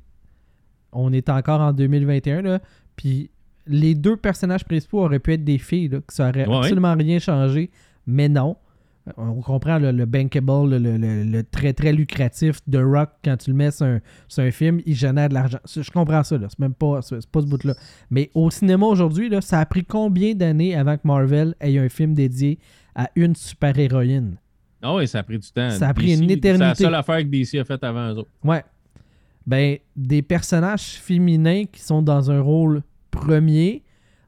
On est encore en 2021, là. Puis les deux personnages principaux auraient pu être des filles, là, que ça aurait Ouais, ouais. absolument rien changé. Mais non. On comprend le, le bankable, le, le- le- le très très lucratif de Rock quand tu le mets sur un, sur un film, il génère de l'argent. Je comprends ça, là. C'est même pas, c'est pas ce bout-là. Mais au cinéma aujourd'hui, là, ça a pris combien d'années avant que Marvel ait un film dédié à une super-héroïne? Ah oui, ça a pris du temps. Ça a pris une éternité. C'est la seule affaire que DC a faite avant eux autres. Ouais. Ben, des personnages féminins qui sont dans un rôle premier,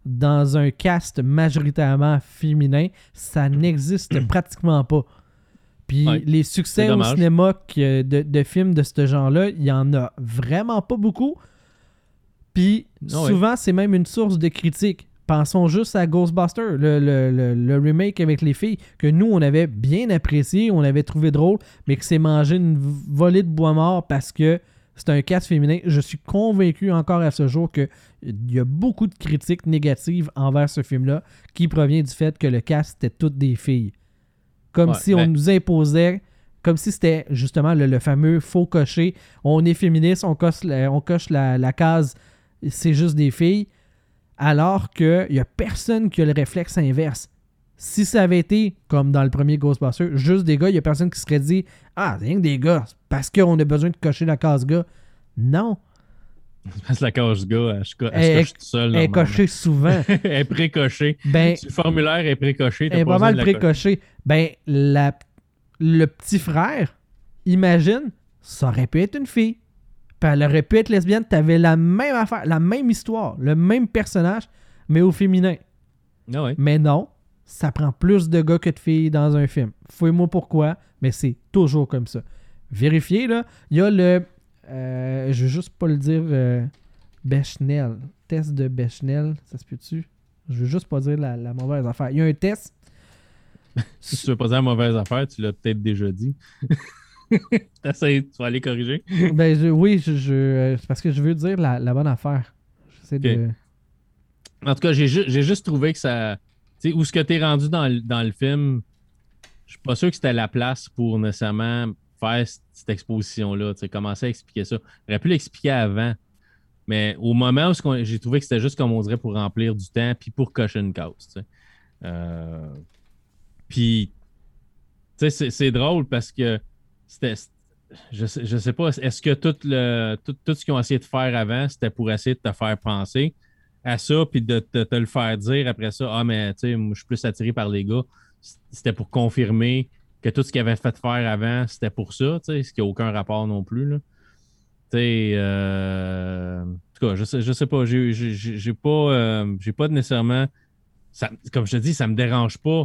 dans un cast majoritairement féminin, ça *clears throat* n'existe pratiquement pas. Puis Ouais, les succès au cinéma que- de, de films de ce genre-là, il y en a vraiment pas beaucoup. Puis Ah ouais. souvent, c'est même une source de critique. Pensons juste à Ghostbusters, le, le- le- le remake avec les filles, que nous, on avait bien apprécié, on avait trouvé drôle, mais que c'est mangé une volée de bois mort parce que c'est un cast féminin. Je suis convaincu encore à ce jour qu'il y a beaucoup de critiques négatives envers ce film-là qui provient du fait que le cast était toutes des filles. Comme Ouais, si on ben- nous imposait, comme si c'était justement le, le fameux faux cocher. On est féministe, on coche la, on coche la, la case, c'est juste des filles. Alors qu'il n'y a personne qui a le réflexe inverse. Si ça avait été, comme dans le premier Ghostbusters, juste des gars, il n'y a personne qui serait dit Ah, c'est rien que des gars, parce qu'on a besoin de cocher la case gars. Non, *laughs* Parce que la cage gars, elle, se elle tout seul. elle est cochée souvent. *laughs* elle est précochée. Ben, Si le formulaire est précoché, elle est pas mal précochée. Ben, la, le petit frère, imagine, ça aurait pu être une fille. Puis elle aurait pu être lesbienne. T'avais la même affaire, la même histoire, le même personnage, mais au féminin. Ah ouais. Mais non, ça prend plus de gars que de filles dans un film. Fouille-moi pourquoi, mais c'est toujours comme ça. Vérifiez, là. Il y a le. euh, je veux juste pas le dire. Euh, Bechnel. Test de Bechnel. Ça se peut-tu? Je veux juste pas dire la, la mauvaise affaire. Il y a un test. *laughs* Si tu veux pas dire la mauvaise affaire, tu l'as peut-être déjà dit. *laughs* T'essayes, tu vas aller corriger. ben, je- oui, je, je- euh, parce que je veux dire la, la bonne affaire. J'essaie de. En tout cas, j'ai ju- j'ai juste trouvé que ça. Tu sais, où ce que t'es rendu dans, le- film, je suis pas sûr que c'était la place pour nécessairement faire cette exposition-là. Tu commencer à expliquer ça. J'aurais pu l'expliquer avant. Mais au moment où j'ai trouvé que c'était juste comme on dirait pour remplir du temps puis pour cocher une cause. tu. Euh, Puis, tu c'est drôle parce que c'était. Je sais, je sais pas, est-ce que tout, le, tout, tout ce qu'ils ont essayé de faire avant, c'était pour essayer de te faire penser? À ça, puis de, te- le faire dire après ça, ah, mais tu sais, je suis plus attiré par les gars. C'était pour confirmer que tout ce qu'ils avaient fait faire avant, c'était pour ça, tu sais, ce qui n'a aucun rapport non plus. Là. Tu sais, euh, en tout cas, je sais, je sais pas, j'ai j'ai- pas, euh, j'ai pas nécessairement, comme je te dis, ça me dérange pas.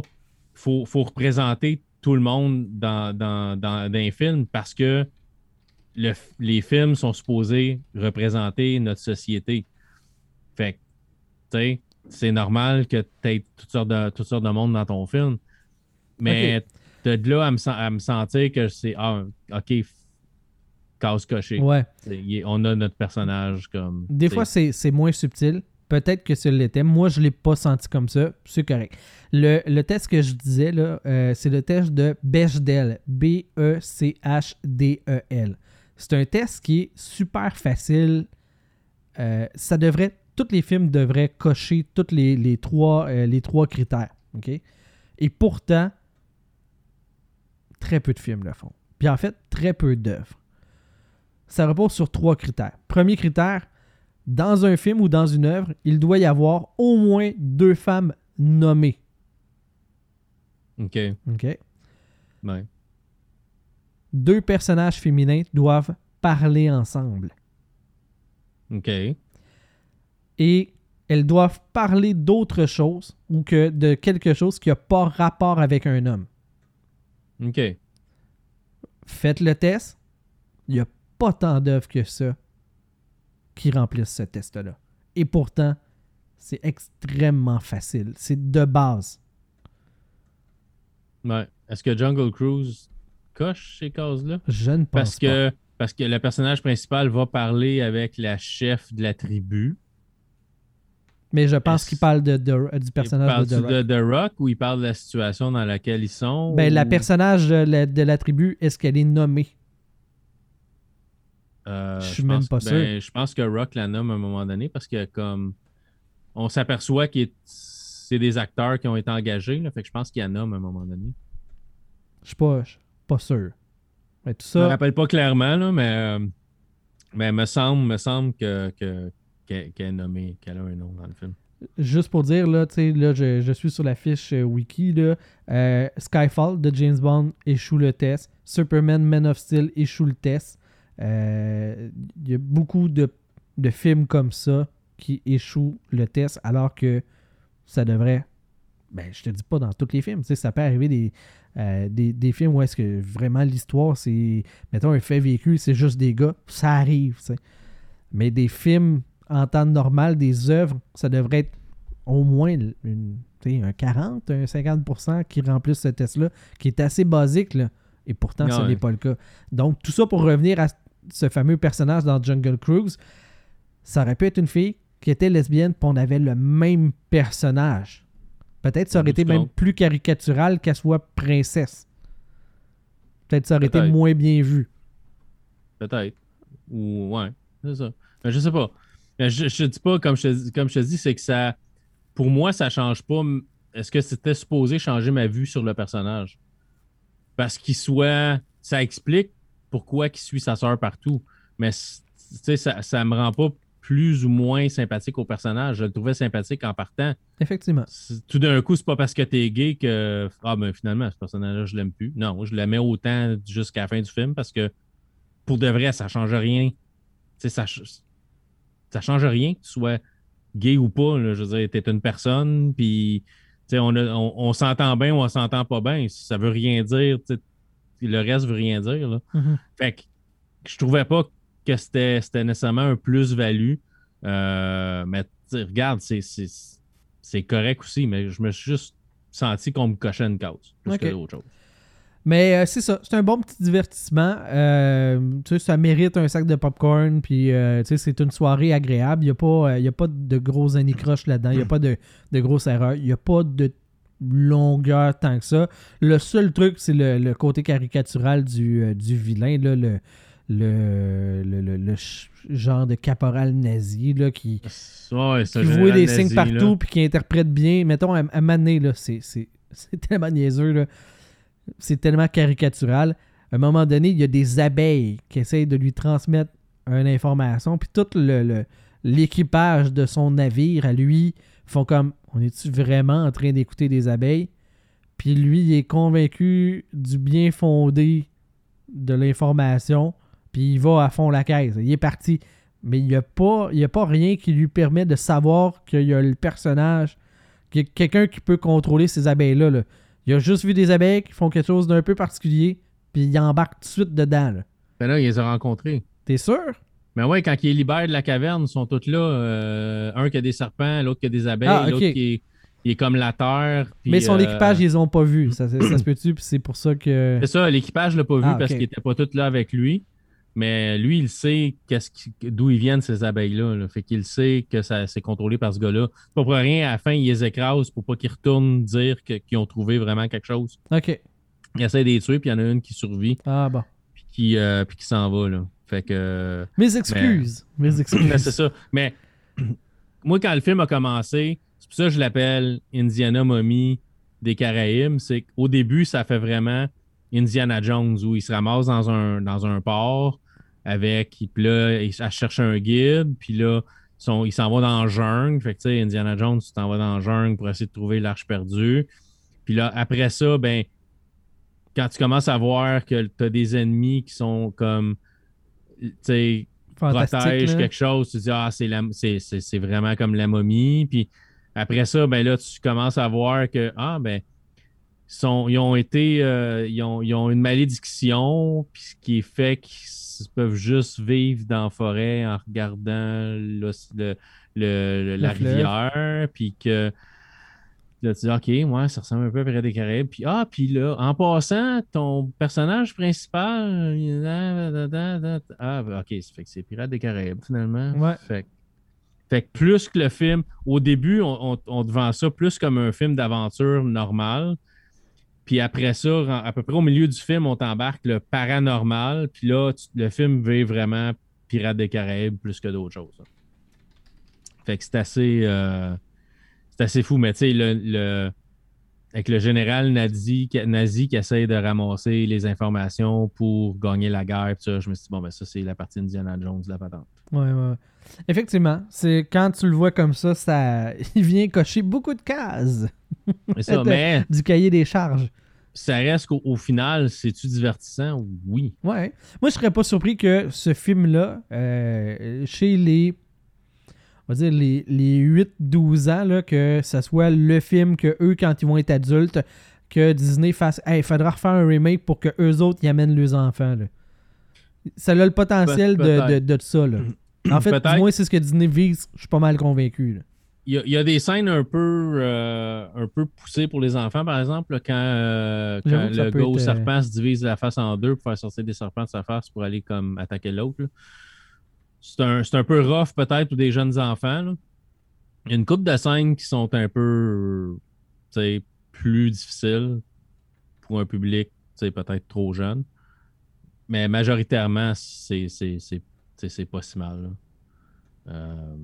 Faut, faut représenter tout le monde dans, dans, dans, un film parce que les films sont supposés représenter notre société. Fait c'est normal que tu aies toutes sortes, de, toutes sortes de monde dans ton film. Mais de là à me, sen- à me sentir que c'est Ah, OK, case cochée. Ouais. Est- On a notre personnage comme. Des fois, c'est moins subtil. Peut-être que ce l'était. Moi, je ne l'ai pas senti comme ça. C'est correct. Le, le test que je disais, là, euh, c'est le test de Bechdel. B-E-C-H-D-E-L. E C'est un test qui est super facile. Euh, ça devrait. Tous les films devraient cocher tous les, les trois, euh, les trois critères. Et pourtant, très peu de films le font. Puis en fait, très peu d'œuvres. Ça repose sur trois critères. Premier critère, dans un film ou dans une œuvre, il doit y avoir au moins deux femmes nommées. OK. OK? Ouais. Deux personnages féminins doivent parler ensemble. OK. Et elles doivent parler d'autre chose ou que de quelque chose qui n'a pas rapport avec un homme. OK. Faites le test. Il n'y a pas tant d'œuvres que ça qui remplissent ce test-là. Et pourtant, c'est extrêmement facile. C'est de base. Ouais. Est-ce que Jungle Cruise coche ces cases-là? Je ne pense Parce pas. que, parce que le personnage principal va parler avec la chef de la tribu. Mais je pense qu'il parle de, de- du personnage de The Rock. de The Rock ou il parle de la situation dans laquelle ils sont? Ben, la personnage de la, de la tribu, est-ce qu'elle est nommée? Euh, Je suis même pas ben, Je pense que Rock la nomme à un moment donné parce que comme on s'aperçoit que c'est des acteurs qui ont été engagés, là, fait que je pense qu'il la nomme à un moment donné. Je suis pas, pas sûr. Mais tout Je me ça, rappelle pas clairement, là, mais, euh, mais me semble, me semble que, que- qu'elle qu'elle a un nom dans le film. juste pour dire, là, là, je, je suis sur la fiche euh, wiki, là, euh, Skyfall de James Bond échoue le test. Superman Man of Steel échoue le test. Euh, Il y a beaucoup de, de films comme ça qui échouent le test alors que ça devrait. Ben, je te dis pas dans tous les films. Ça peut arriver des, euh, des, des films où est-ce que vraiment l'histoire, c'est. Mettons un fait vécu, c'est juste des gars. Ça arrive. Mais des films en temps normal des œuvres, ça devrait être au moins une, un 40, un 50% qui remplissent ce test-là, qui est assez basique, là. et pourtant, Ah ce ouais. n'est pas le cas. Donc, tout ça pour revenir à ce fameux personnage dans Jungle Cruise, ça aurait pu être une fille qui était lesbienne, puis on avait le même personnage. Peut-être ça aurait été même plus caricatural qu'elle soit princesse. Peut-être ça aurait été moins bien vu. Peut-être. Ou ouais, c'est ça. Mais je sais pas. Mais je, je te dis pas, comme je te, dis- comme je te dis, c'est que ça. Pour moi, ça change pas. Est-ce que c'était supposé changer ma vue sur le personnage? Parce qu'il soit. Ça explique pourquoi il suit sa soeur partout. Mais c- tu sais, ça, ça me rend pas plus ou moins sympathique au personnage. Je le trouvais sympathique en partant. Effectivement. Tout d'un coup, c'est pas parce que t'es gay que ah ben finalement ce personnage-là je l'aime plus. Non, je l'aimais autant jusqu'à la fin du film parce que pour de vrai ça change rien. Tu sais ça ça change rien que tu sois gay ou pas. là. Je veux dire, t'es une personne puis tu sais, on, a- on, on s'entend bien ou on s'entend pas bien. Ça veut rien dire. Le reste veut rien dire. Là. Mhm. Fait que je trouvais pas que c'était c'était nécessairement un plus-value. Euh, mais regarde, c'est- c'est c'est correct aussi, mais je me suis juste senti qu'on me cochait une case plus que d'autres choses. Mais euh, c'est ça, c'est un bon petit divertissement. Euh, tu sais, ça mérite un sac de popcorn, puis euh, tu sais, c'est une soirée agréable. Il n'y a, pas, y a pas de gros anicroches là-dedans, il n'y a pas de, de grosses erreurs, il n'y a pas de longueur tant que ça. Le seul truc, c'est le, le côté caricatural du, du vilain, là, le, le, le, le- le genre de caporal nazi là, qui, Ouais, qui voit des nazi, signes partout puis qui interprète bien. Mettons, à, à Mané, là, c'est, c'est, *laughs* c'est tellement niaiseux, là. C'est tellement caricatural. À un moment donné, il y a des abeilles qui essayent de lui transmettre une information, puis tout l'équipage de son navire à lui font comme on est-tu vraiment en train d'écouter des abeilles Puis lui, il est convaincu du bien fondé de l'information, puis il va à fond la caisse. Il est parti. Mais il n'y a, pas- rien qui lui permet de savoir qu'il y a le personnage, qu'il y a quelqu'un qui peut contrôler ces abeilles-là. là. Il a juste vu des abeilles qui font quelque chose d'un peu particulier, puis il embarque tout de suite dedans. là. Ben là, il les a rencontrés. T'es sûr? Mais ouais, quand il est libère de la caverne, ils sont tous là. euh, un qui a des serpents, l'autre qui a des abeilles, Ah, l'autre qui est, il est comme la terre. Mais son euh, équipage, ils les ont pas vu. Ça, ça, ça se *clears throat* peut-tu? Puis c'est pour ça que. C'est ça, l'équipage l'a pas vu Ah, parce qu'il était pas tout là avec lui. Mais lui, il sait qu'est-ce qui- d'où ils viennent ces abeilles-là. là. Fait qu'il sait que ça c'est contrôlé par ce gars-là. Pas pour rien, à la fin, il les écrase pour pas qu'ils retournent dire qu'ils ont trouvé vraiment quelque chose. Ok. Il essaie de les tuer, puis il y en a une qui survit, Ah bon. puis qui, euh, puis qui s'en va. Là. Fait que. Mes excuses. Mes Ben, *clears throat* excuses. c'est ça. Mais *clears throat* moi, quand le film a commencé, c'est pour ça que je l'appelle Indiana Mommy des Caraïbes. C'est qu'au début, ça fait vraiment Indiana Jones où il se ramasse dans un, dans un port avec. Puis là, il cherche un guide. Puis là, son- il s'en va dans le jungle. Fait que, tu sais, Indiana Jones, tu t'en vas dans le jungle pour essayer de trouver l'arche perdue. Puis là, après ça, ben, quand tu commences à voir que tu as des ennemis qui sont comme. Tu sais, Fantastique. protège là. quelque chose, tu dis ah c'est la- c'est, c'est- c'est vraiment comme la momie puis après ça ben là tu commences à voir que ah ben sont ils ont été euh, ils, ont, ils ont une malédiction puis ce qui est fait qu'ils peuvent juste vivre dans la forêt en regardant le, le- la rivière puis que Là, tu dis, OK, ouais, ça ressemble un peu à Pirates des Caraïbes. Puis, ah, puis là, en passant, ton personnage principal, ah, ben, OK, ça fait que c'est Pirates des Caraïbes, finalement. Ouais. Fait, que- fait que plus que le film, au début, on, on, on te vend ça plus comme un film d'aventure normal. Puis après ça, à peu près au milieu du film, on t'embarque le paranormal. Puis là, le film veut vraiment Pirates des Caraïbes plus que d'autres choses. là. Fait que c'est assez, euh, c'est assez fou. Mais tu sais, avec le général nazi, qui- essaye de ramasser les informations pour gagner la guerre, je me suis dit, bon, ben ça, c'est la partie Indiana Jones de la patente. Ouais, ouais. Effectivement, c'est quand tu le vois comme ça, ça *laughs* il vient cocher beaucoup de cases *laughs* ça, mais du cahier des charges. ça reste qu'au au final, c'est-tu divertissant? Oui. Ouais. Moi, je serais pas surpris que ce film-là, euh, chez les, on va dire les, les 8-12 ans, là, que ça soit le film que eux, quand ils vont être adultes, que Disney fasse Hey, il faudra refaire un remake pour que eux autres y amènent leurs enfants. là. Ça a le potentiel Pe- de, de, peut-être. de ça. Là. En fait, du moins, c'est ce que Disney vise. Je suis pas mal convaincu. là. Il y, a, il y a des scènes un peu, euh, un peu poussées pour les enfants, par exemple, quand, euh, quand le gars au être, euh, serpent se divise la face en deux pour faire sortir des serpents de sa face pour aller comme attaquer l'autre. C'est un, peu rough peut-être pour des jeunes enfants. là. Il y a une couple de scènes qui sont un peu plus difficiles pour un public peut-être trop jeune. Mais majoritairement, c'est pas si mal. là. Euh,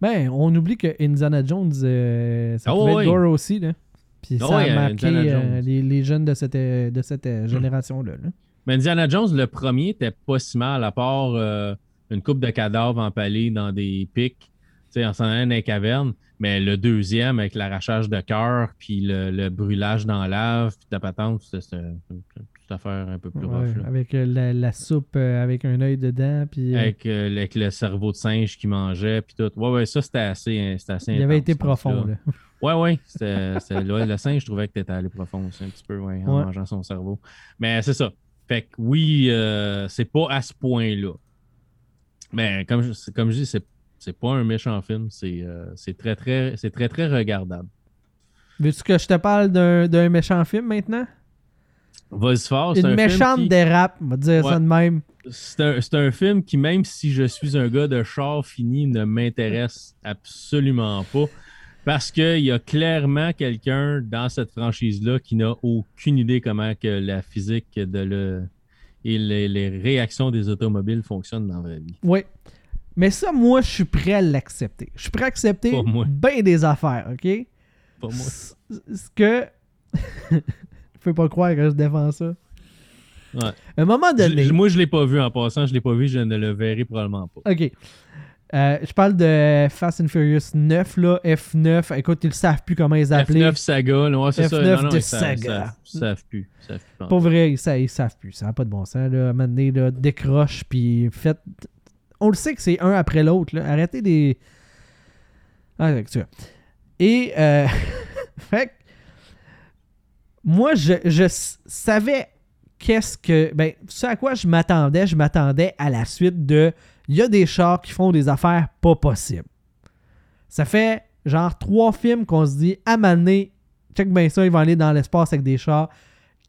Ben, on oublie que Indiana Jones, euh, ça Ah pouvait être aussi. Là. Puis Ah ça a marqué euh, les, les jeunes de cette, euh, de cette euh, génération-là. là. Mais Indiana Jones, le premier, était pas si mal, à part une coupe de cadavres empalés dans des pics, tu sais, en s'en allant dans les cavernes. Mais le deuxième, avec l'arrachage de cœur, puis le, le brûlage dans la lave, puis la patente, c'était petite affaire un peu plus Ouais, rough. là. avec euh, la, la soupe euh, avec un œil dedans. Puis, euh, Avec, euh, le- avec le cerveau de singe qui mangeait, puis tout. Ouais, ouais, ça, c'était assez, hein, assez il avait été profond. film-là. Là. *laughs* Ouais, ouais. C'était, là, le singe, je trouvais que t'étais allé profond aussi, un petit peu, ouais, en Ouais. mangeant son cerveau. Mais c'est ça. Fait que oui, euh, c'est pas à ce point-là. Mais comme je, comme je dis, c'est, c'est pas un méchant film. C'est, c'est très, très, c'est très, très regardable. Veux-tu que je te parle d'un méchant film maintenant? C'est Une un film méchante qui- dérape, on va dire Ouais. ça de même. c'est un, film qui, même si je suis un gars de char fini, ne m'intéresse absolument pas. Parce qu'il y a clairement quelqu'un dans cette franchise-là qui n'a aucune idée comment que la physique de le, et les, les réactions des automobiles fonctionnent dans la vraie vie. Oui. Mais ça, moi, je suis prêt à l'accepter. Je suis prêt à accepter bien des affaires, OK? Pas moi. Ce que. *laughs* Je peux pas croire que je défends ça. Ouais. À un moment donné. Je- moi, je l'ai pas vu en passant. Je l'ai pas vu. Je ne le verrai probablement pas. OK. Euh, je parle de Fast and Furious 9, là, F9. Écoute, ils ne savent plus comment les appeler. F9 Saga, ouais, c'est ça. F9 Non, non, de ils savent- Saga. savent- savent plus. Savent plus. Pour vrai, ils, sa- ils savent plus. Ça n'a pas de bon sens. Là. À un moment donné, là, décroche, puis faites. On le sait que c'est un après l'autre. Arrêtez des. Ah. Et. Euh... *laughs* fait que, Moi, je, savais qu'est-ce que. Ben, ce à quoi je m'attendais, je m'attendais à la suite de. Il y a des chars qui font des affaires pas possibles. Ça fait genre trois films qu'on se dit, à Mané, check bien ça, ils vont aller dans l'espace avec des chars.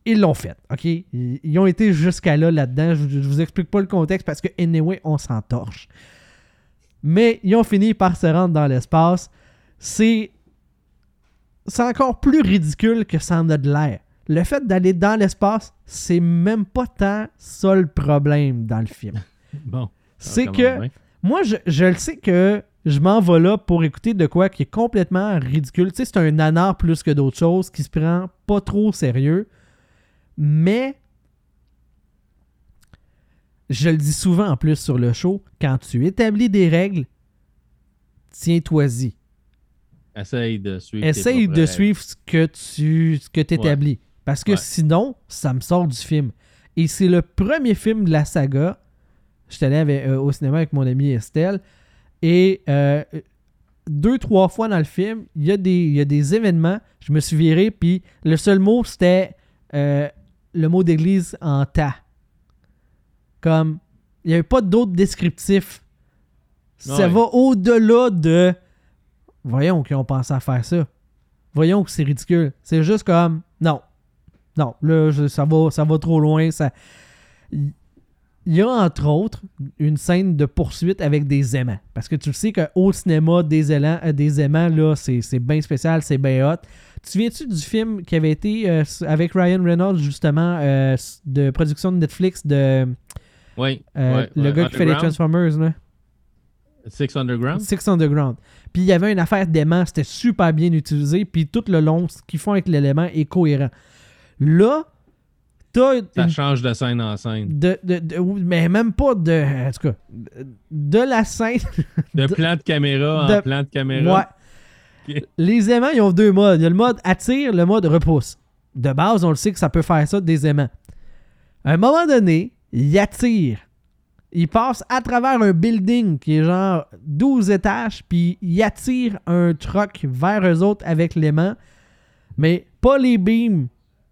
Ils l'ont fait, OK? Ils, ont été jusqu'à là, là-dedans. Je, je vous explique pas le contexte parce que, anyway, on s'en torche. Mais ils ont fini par se rendre dans l'espace. C'est. C'est encore plus ridicule que ça en a de l'air. Le fait d'aller dans l'espace, c'est même pas tant ça le problème dans le film. *laughs* Bon. C'est ça que. bien. Moi, je, je le sais que je m'en vais là pour écouter de quoi qui est complètement ridicule. Tu sais, c'est un nanar plus que d'autres choses qui se prend pas trop au sérieux. Mais je le dis souvent en plus sur le show, quand tu établis des règles, tiens-toi-y. Essaye de suivre. Essaye de suivre ce que tu ce que établis. Parce que Ouais. sinon, ça me sort du film. Et c'est le premier film de la saga. J'étais allé avec- euh, au cinéma avec mon amie Estelle. Et euh, deux, trois fois dans le film, il y, a des- il y a des événements. Je me suis viré, puis le seul mot, c'était euh, le mot d'église en tas. Comme, il n'y avait pas d'autres descriptifs. Ça Ouais. va au-delà de. Voyons qu'ils ont pensé à faire ça. Voyons que c'est ridicule. C'est juste comme. Non. Non, là, je- ça, va, ça va trop loin. Ça... Il y a entre autres une scène de poursuite avec des aimants. Parce que tu le sais qu'au cinéma, des, élans, euh, des aimants, là, c'est c'est bien spécial, c'est bien hot. Tu te souviens-tu du film qui avait été euh, avec Ryan Reynolds, justement, euh, de production de Netflix, de Oui. ouais, le ouais. gars qui fait les? Transformers, là? Six Underground? Six Underground. Puis il y avait une affaire d'aimant, c'était super bien utilisé, puis tout le long, ce qu'ils font avec l'élément est cohérent. Là, t'as Ça change de scène en scène. de, de- de- mais même pas de. En tout cas, de la scène. *laughs* De plan de caméra en plan de caméra. Ouais. *laughs* Les aimants, ils ont deux modes. Il y a le mode attire, le mode repousse. De base, on le sait que ça peut faire ça des aimants. À un moment donné, il attire. Il passe à travers un building qui est genre 12 étages, puis il attire un truck vers eux autres avec l'aimant. Mais pas les beams.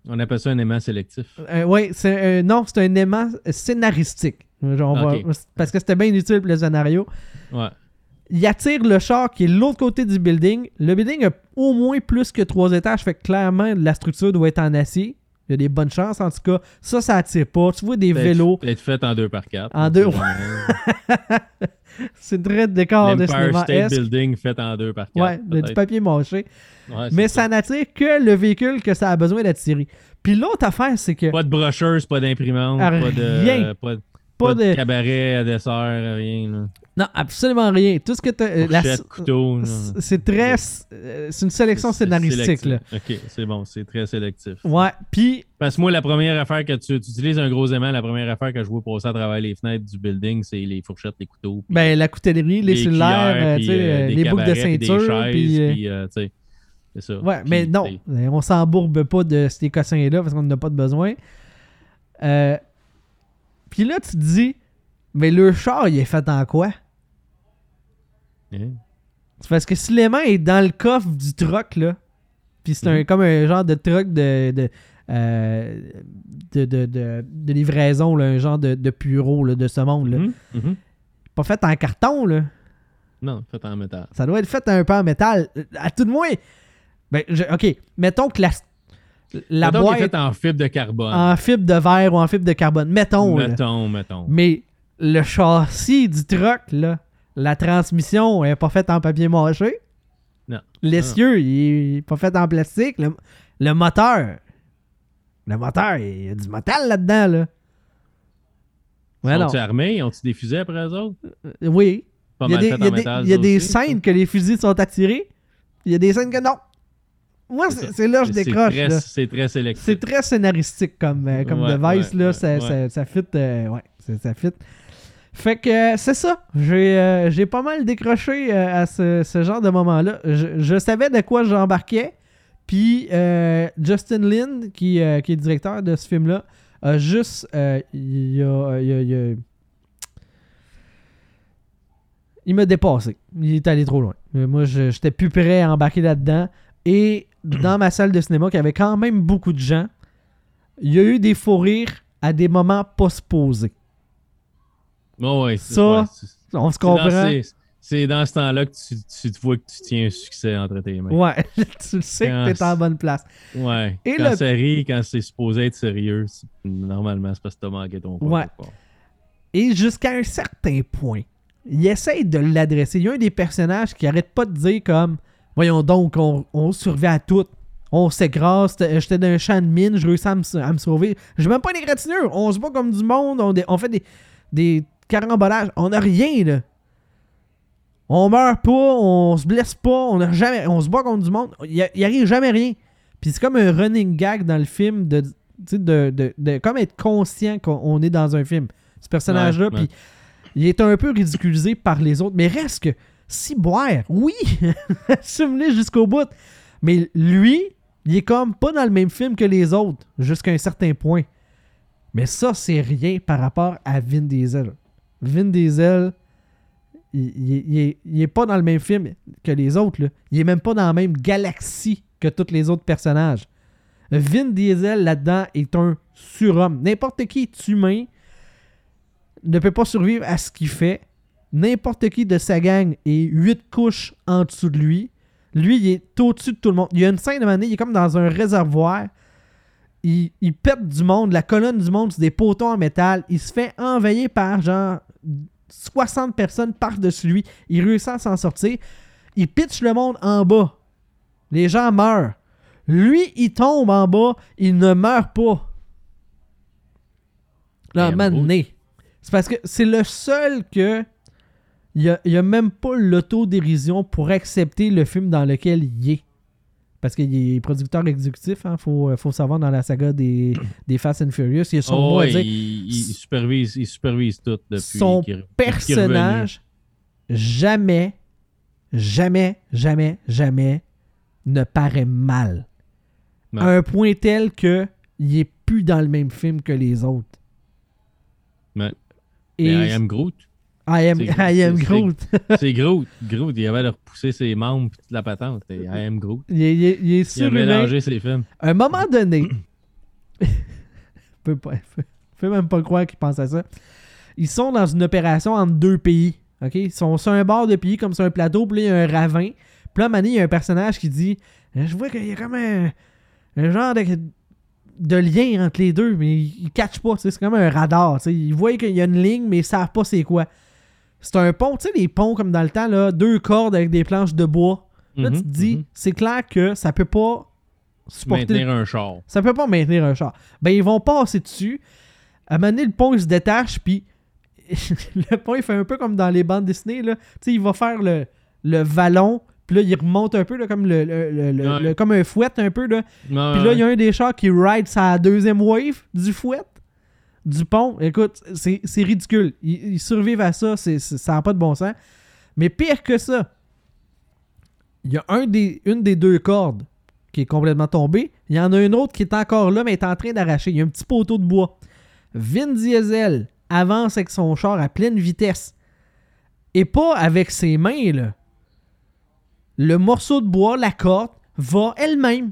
On appelle ça un aimant sélectif. Euh, c'est un- non, c'est un aimant scénaristique. Genre, va- parce que c'était bien utile pour le scénario. Ouais. Il attire le char qui est l'autre côté du building. Le building a au moins plus que trois étages, fait que clairement, la structure doit être en acier. Il y a des bonnes chances, en tout cas. Ça, ça attire pas. Tu vois des Peut-être- vélos. Peut-être fait en 2 par 4 En deux, C'est *laughs* très décor de cinéma State. Building fait en 2 par 4 Ouais, du papier mâché. Ouais, Mais ça n'attire que le véhicule que ça a besoin d'attirer. Puis l'autre affaire, c'est que Pas de brocheuse, pas d'imprimante, pas de, rien. pas, de- pas pas de de. cabaret à dessert, rien. Là. Non, absolument rien. Tout ce que tu Fourchette, couteau. là. C'est très. euh, C'est une sélection scénaristique, là. Ok, c'est bon, c'est très sélectif. Ouais, puis Parce que moi, la première affaire que tu, tu utilises un gros aimant, la première affaire que je vois passer à travers les fenêtres du building, c'est les fourchettes, les couteaux. ben, la coutellerie, les, cellulaires, euh, euh, euh, les boucles de ceinture. Puis, euh, euh, c'est ça. Ouais, mais non, euh, on s'embourbe pas de ces cossins-là parce qu'on n'en a pas de besoin. Euh, Puis là, tu te dis, mais le char, il est fait en quoi? Hein. C'est parce que si l'aimant est dans le coffre du truck, là, puis c'est un, Mhm. comme un genre de truck de, de, euh, de, de, livraison, là, un genre de, de bureau là, de ce monde. Là. Mhm, mhm. Pas fait en carton, là. Non, fait en métal. Ça doit être fait un peu en métal. À tout de moins. Ben, je- ok, mettons que la, la Mettons boîte est fait en fibre de carbone. en fibre de verre ou en fibre de carbone. Mettons. là. mettons, mettons. Mais le châssis du truck, là, la transmission est pas faite en papier mâché. Non. L'essieu, il est pas fait en plastique. Le, le moteur. Le moteur, il y a du métal là-dedans, là. Ouais. Sont-ils armés? Ont-ils des fusées après eux autres? Euh, Oui. Pas Il y a des, il y a des- y a scènes que les fusils sont attirés. Il y a des scènes que non. Moi, C'est là que je décroche. C'est très sélectif. C'est très scénaristique comme, euh, comme Ouais, device, ouais, là. ouais, ça, ça, ça fit. euh, ouais, ça fit. Fait que euh, c'est ça. J'ai euh, pas mal décroché euh, à ce, ce genre de moment-là. Je, savais de quoi j'embarquais. Puis euh, Justin Lin, qui, qui est directeur de ce film-là, a juste. il il m'a dépassé. Il est allé trop loin. Moi, j'étais plus prêt à embarquer là-dedans. Et dans ma salle de cinéma, qui avait quand même beaucoup de gens, il y a eu des faux rires à des moments pas supposés. Oh, ouais, Ça, ouais, On se comprend. ces- C'est dans ce temps-là que tu, tu te vois que tu tiens un succès entre tes mains. Ouais, *laughs* tu le sais que t'es en bonne place. Ouais. Et quand le- ça rit, quand c'est supposé être sérieux, normalement, c'est parce que t'as manqué ton Ouais. pas fort. Et jusqu'à un certain point, il essaye de l'adresser. Il y a un des personnages qui arrête pas de dire comme Voyons donc, on, on survit à tout. On s'écrase, j'étais j'étais dans un champ de mine, je réussis à me, à me sauver. J'ai même pas des gratinures, on se bat comme du monde, on, on fait des, des carambolages, on a rien là. On meurt pas, on se blesse pas, on a jamais, on se bat contre du monde, il y, a- il arrive jamais rien. Puis c'est comme un running gag dans le film de, tu sais, de, de, de comme être conscient qu'on on est dans un film. Ce personnage-là, Ouais, ouais. puis il est un peu ridiculisé par les autres, mais reste que si boire, oui, *laughs* assume-le jusqu'au bout. Mais lui, il est comme pas dans le même film que les autres, jusqu'à un certain point. Mais ça, c'est rien par rapport à Vin Diesel. Vin Diesel, il, est, pas dans le même film que les autres. Il est même pas dans la même galaxie que tous les autres personnages. Vin Diesel, là-dedans, est un surhomme. N'importe qui est humain ne peut pas survivre à ce qu'il fait. N'importe qui de sa gang est huit couches en dessous de lui. Lui, il est au-dessus de tout le monde. Il y a une scène de année, il est comme dans un réservoir. Il, il pète du monde, la colonne du monde, c'est des poteaux en métal. Il se fait envahir par genre 60 personnes par-dessus lui. Il réussit à s'en sortir. Il pitch le monde en bas. Les gens meurent. Lui, il tombe en bas. Il ne meurt pas. Là, donné. C'est parce que c'est le seul que. Il n'y a, a même pas l'autodérision pour accepter le film dans lequel il est. Parce qu'il est producteur exécutif, il faut, faut savoir dans la saga des, des Fast and Furious. Il son Oh, mot à ouais, dire. il, il supervise, il supervise tout depuis Son qu'il qu'il personnage, jamais, jamais, jamais, jamais ne paraît mal. Non. À un point tel que il est plus dans le même film que les autres. Ouais. Et Mais I am Groot. I am, *laughs* I am Groot. *laughs* C'est Groot. Groot, il avait de repousser ses membres et toute la patente. I am Groot. il, il il est Il a mélangé ses films. À un moment donné, *coughs* je peux, pas, je peux même pas croire qu'il pense à ça. Ils sont dans une opération entre deux pays. OK? Ils sont sur un bord de pays, comme sur un plateau, puis là, il y a un ravin. Puis là, donné, il y a un personnage qui dit Je vois qu'il y a comme un, un genre de, de lien entre les deux, mais ils ne catchent pas. C'est comme un radar. tu sais. Ils voient qu'il y a une ligne, mais ils savent pas c'est quoi. C'est un pont, tu sais, les ponts comme dans le temps, là, deux cordes avec des planches de bois. Là, tu Mhm, te dis, mhm. c'est clair que ça peut pas supporter. Maintenir un char. Ça peut pas maintenir un char. Ben, ils vont passer dessus. À un moment donné, le pont, il se détache, puis *laughs* le pont, il fait un peu comme dans les bandes dessinées, là. Tu sais, il va faire le, le vallon, puis là, il remonte un peu, là, comme, le, le- le- Ouais. comme un fouet, un peu, là. Ouais, Puis là, il y a un des chars qui ride sa deuxième wave du fouet, du pont. Écoute, c'est ridicule. Ils, survivent à ça, ça n'a pas de bon sens. Mais pire que ça, il y a un des, une des deux cordes qui est complètement tombée. Il y en a une autre qui est encore là, mais est en train d'arracher. Il y a un petit poteau de bois. Vin Diesel avance avec son char à pleine vitesse. Et pas avec ses mains, là. Le morceau de bois, la corde, va elle-même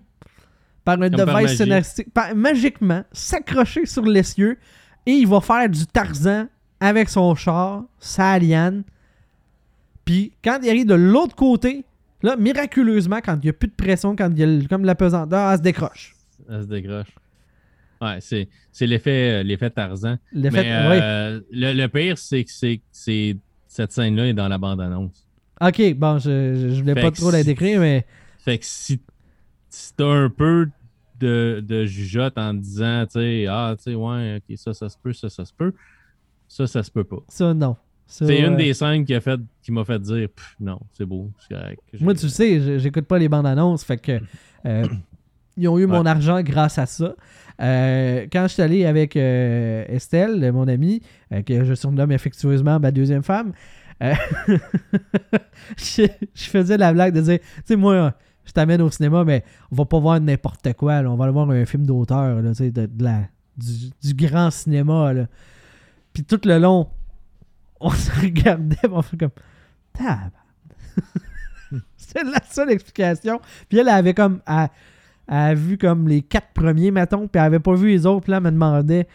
par un Comme device scénaristique, par- magiquement, s'accrocher sur l'essieu et il va faire du Tarzan avec son char, sa liane. Puis quand il arrive de l'autre côté, là, miraculeusement, quand il n'y a plus de pression, quand il y a comme la pesanteur, elle se décroche. Elle se décroche. Ouais, c'est, c'est l'effet, euh, l'effet Tarzan. Mais euh, le, le pire, c'est que c'est, cette scène-là est dans la bande-annonce. Ok, bon, je, je, je voulais Fait pas trop la décrire, mais Fait que si, si t'as un peu de, de jugeote en disant, tu sais, ah, tu sais, ouais, ok, ça, ça se peut, ça, ça se peut, ça, ça se peut pas. ça, non. C'est une euh, des scènes qui, a fait, qui m'a fait dire, Pff, non, c'est beau, c'est correct. Moi, tu le sais, j'écoute pas les bandes annonces, fait que euh, *coughs* ils ont eu mon argent grâce à ça. Euh, quand je suis allé avec Estelle, mon amie, que je surnomme affectueusement ma deuxième femme, *laughs* je, je faisais la blague de dire, tu sais, moi, je t'amène au cinéma, mais on va pas voir n'importe quoi, là. on va aller voir un film d'auteur, de, de la, du, grand cinéma. Là. Puis tout le long, *laughs* on se regardait, on fait comme, tab. *laughs* C'était la seule explication. Puis elle avait comme. Elle, a vu comme les quatre premiers, mettons, puis elle avait pas vu les autres. Là, elle me demandait.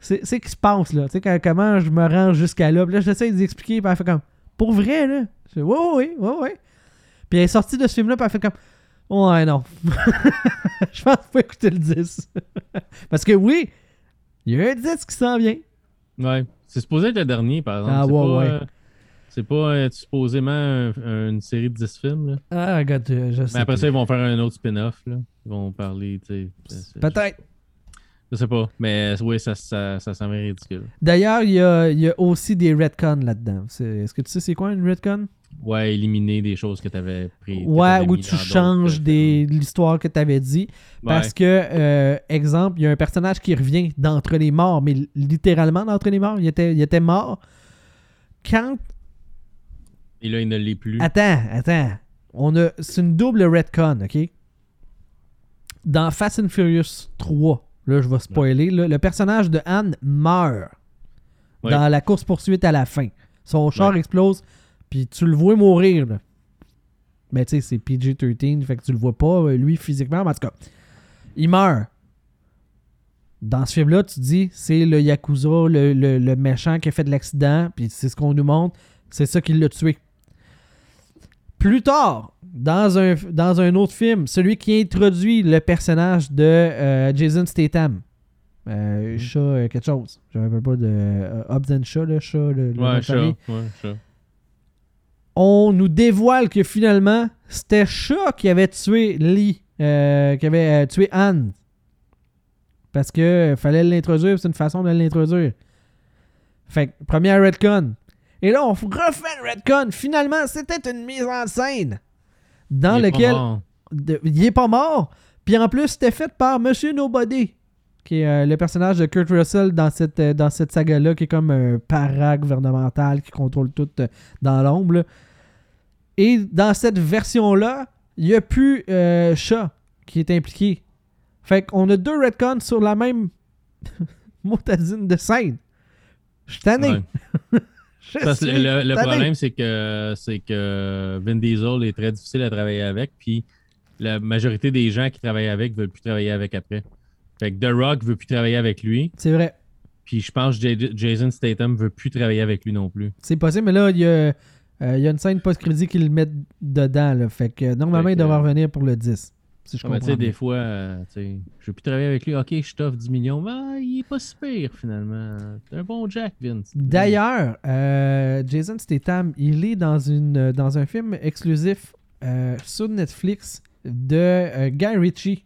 C'est c'est qui se passe, là? Tu sais, comment je me rends jusqu'à là? Puis là, j'essaie d'expliquer, puis elle fait comme. Pour vrai, là? Ouais, ouais, ouais, ouais. Puis elle est sortie de ce film-là, puis elle fait comme. Ouais, non. *laughs* je pense qu'il faut écouter le 10. *laughs* Parce que oui, il y a un 10 qui s'en vient. Ouais. C'est supposé être le dernier, par exemple. Ah, ouais, pas, ouais. euh, c'est pas euh, supposément un- une série de 10 films. Là. Ah, regarde, euh, je sais. Mais après ça, ils vont faire un autre spin-off. Là. Ils vont parler, tu sais. Peut-être. Je sais pas. Mais oui, ça, ça, ça semble ridicule. D'ailleurs, il y a, y a aussi des retcons là-dedans. C'est- Est-ce que tu sais c'est quoi une retcon? Ouais, éliminer des choses que tu avais pris. Ouais, mis tu changes euh, des- l'histoire que tu avais dit. Parce que, euh, exemple, il y a un personnage qui revient d'entre les morts, mais littéralement d'entre les morts. Il était, il était mort. Quand. Et là, il ne l'est plus. Attends, attends. On a, c'est une double retcon, OK? Dans Fast and Furious 3, là, je vais spoiler, là, le personnage de Anne meurt Ouais. dans la course-poursuite à la fin. Son char explose, puis tu le vois mourir, là. Mais tu sais, c'est PG-13, fait que tu le vois pas, euh, lui, physiquement, mais en tout cas, il meurt. Dans ce film-là, tu dis, c'est le Yakuza, le, le- le méchant qui a fait de l'accident, puis c'est ce qu'on nous montre, c'est ça qui l'a tué. Plus tard, dans un, dans un autre film, celui qui introduit le personnage de euh, Jason Statham, euh, Mhm. chat euh, quelque chose, je me rappelle pas de Hobbs and Shaw, le chat, le, Ouais, famille Ouais, ça. On nous dévoile que finalement, c'était Chat qui avait tué Lee, euh, qui avait euh, tué Anne. Parce que fallait l'introduire, c'est une façon de l'introduire. Fait que, première Redcon. Et là, on refait le Redcon. Finalement, c'était une mise en scène dans de- il est pas mort. Puis en plus, c'était fait par Monsieur Nobody, qui est euh, le personnage de Kurt Russell dans cette, euh, dans cette saga-là, qui est comme un para-gouvernemental qui contrôle tout euh, dans l'ombre. Et dans cette version-là, il n'y a plus euh, Chat qui est impliqué. Fait qu'on a deux retcons sur la même *laughs* motadine de scène. Je suis tanné. Ouais. *laughs* Je Parce que suis le, problème, c'est que, c'est que Vin Diesel est très difficile à travailler avec, puis la majorité des gens qui travaillent avec veulent plus travailler avec après. Fait que The Rock veut plus travailler avec lui, C'est vrai. Puis je pense que Jason Statham veut plus travailler avec lui non plus. C'est possible, mais là, il y a, il y a une scène post-crédit qu'ils mettent dedans. Là, fait que normalement, il devrait revenir pour le 10. Si je comprends. Des fois, euh, je ne veux plus travailler avec lui. Ok, je t'offre 10 millions. Mais il est pas si pire finalement. T'es un bon Jack, Vince. D'ailleurs, euh, Jason Statham, il est dans, une, dans un film exclusif euh, sur Netflix de Guy Ritchie.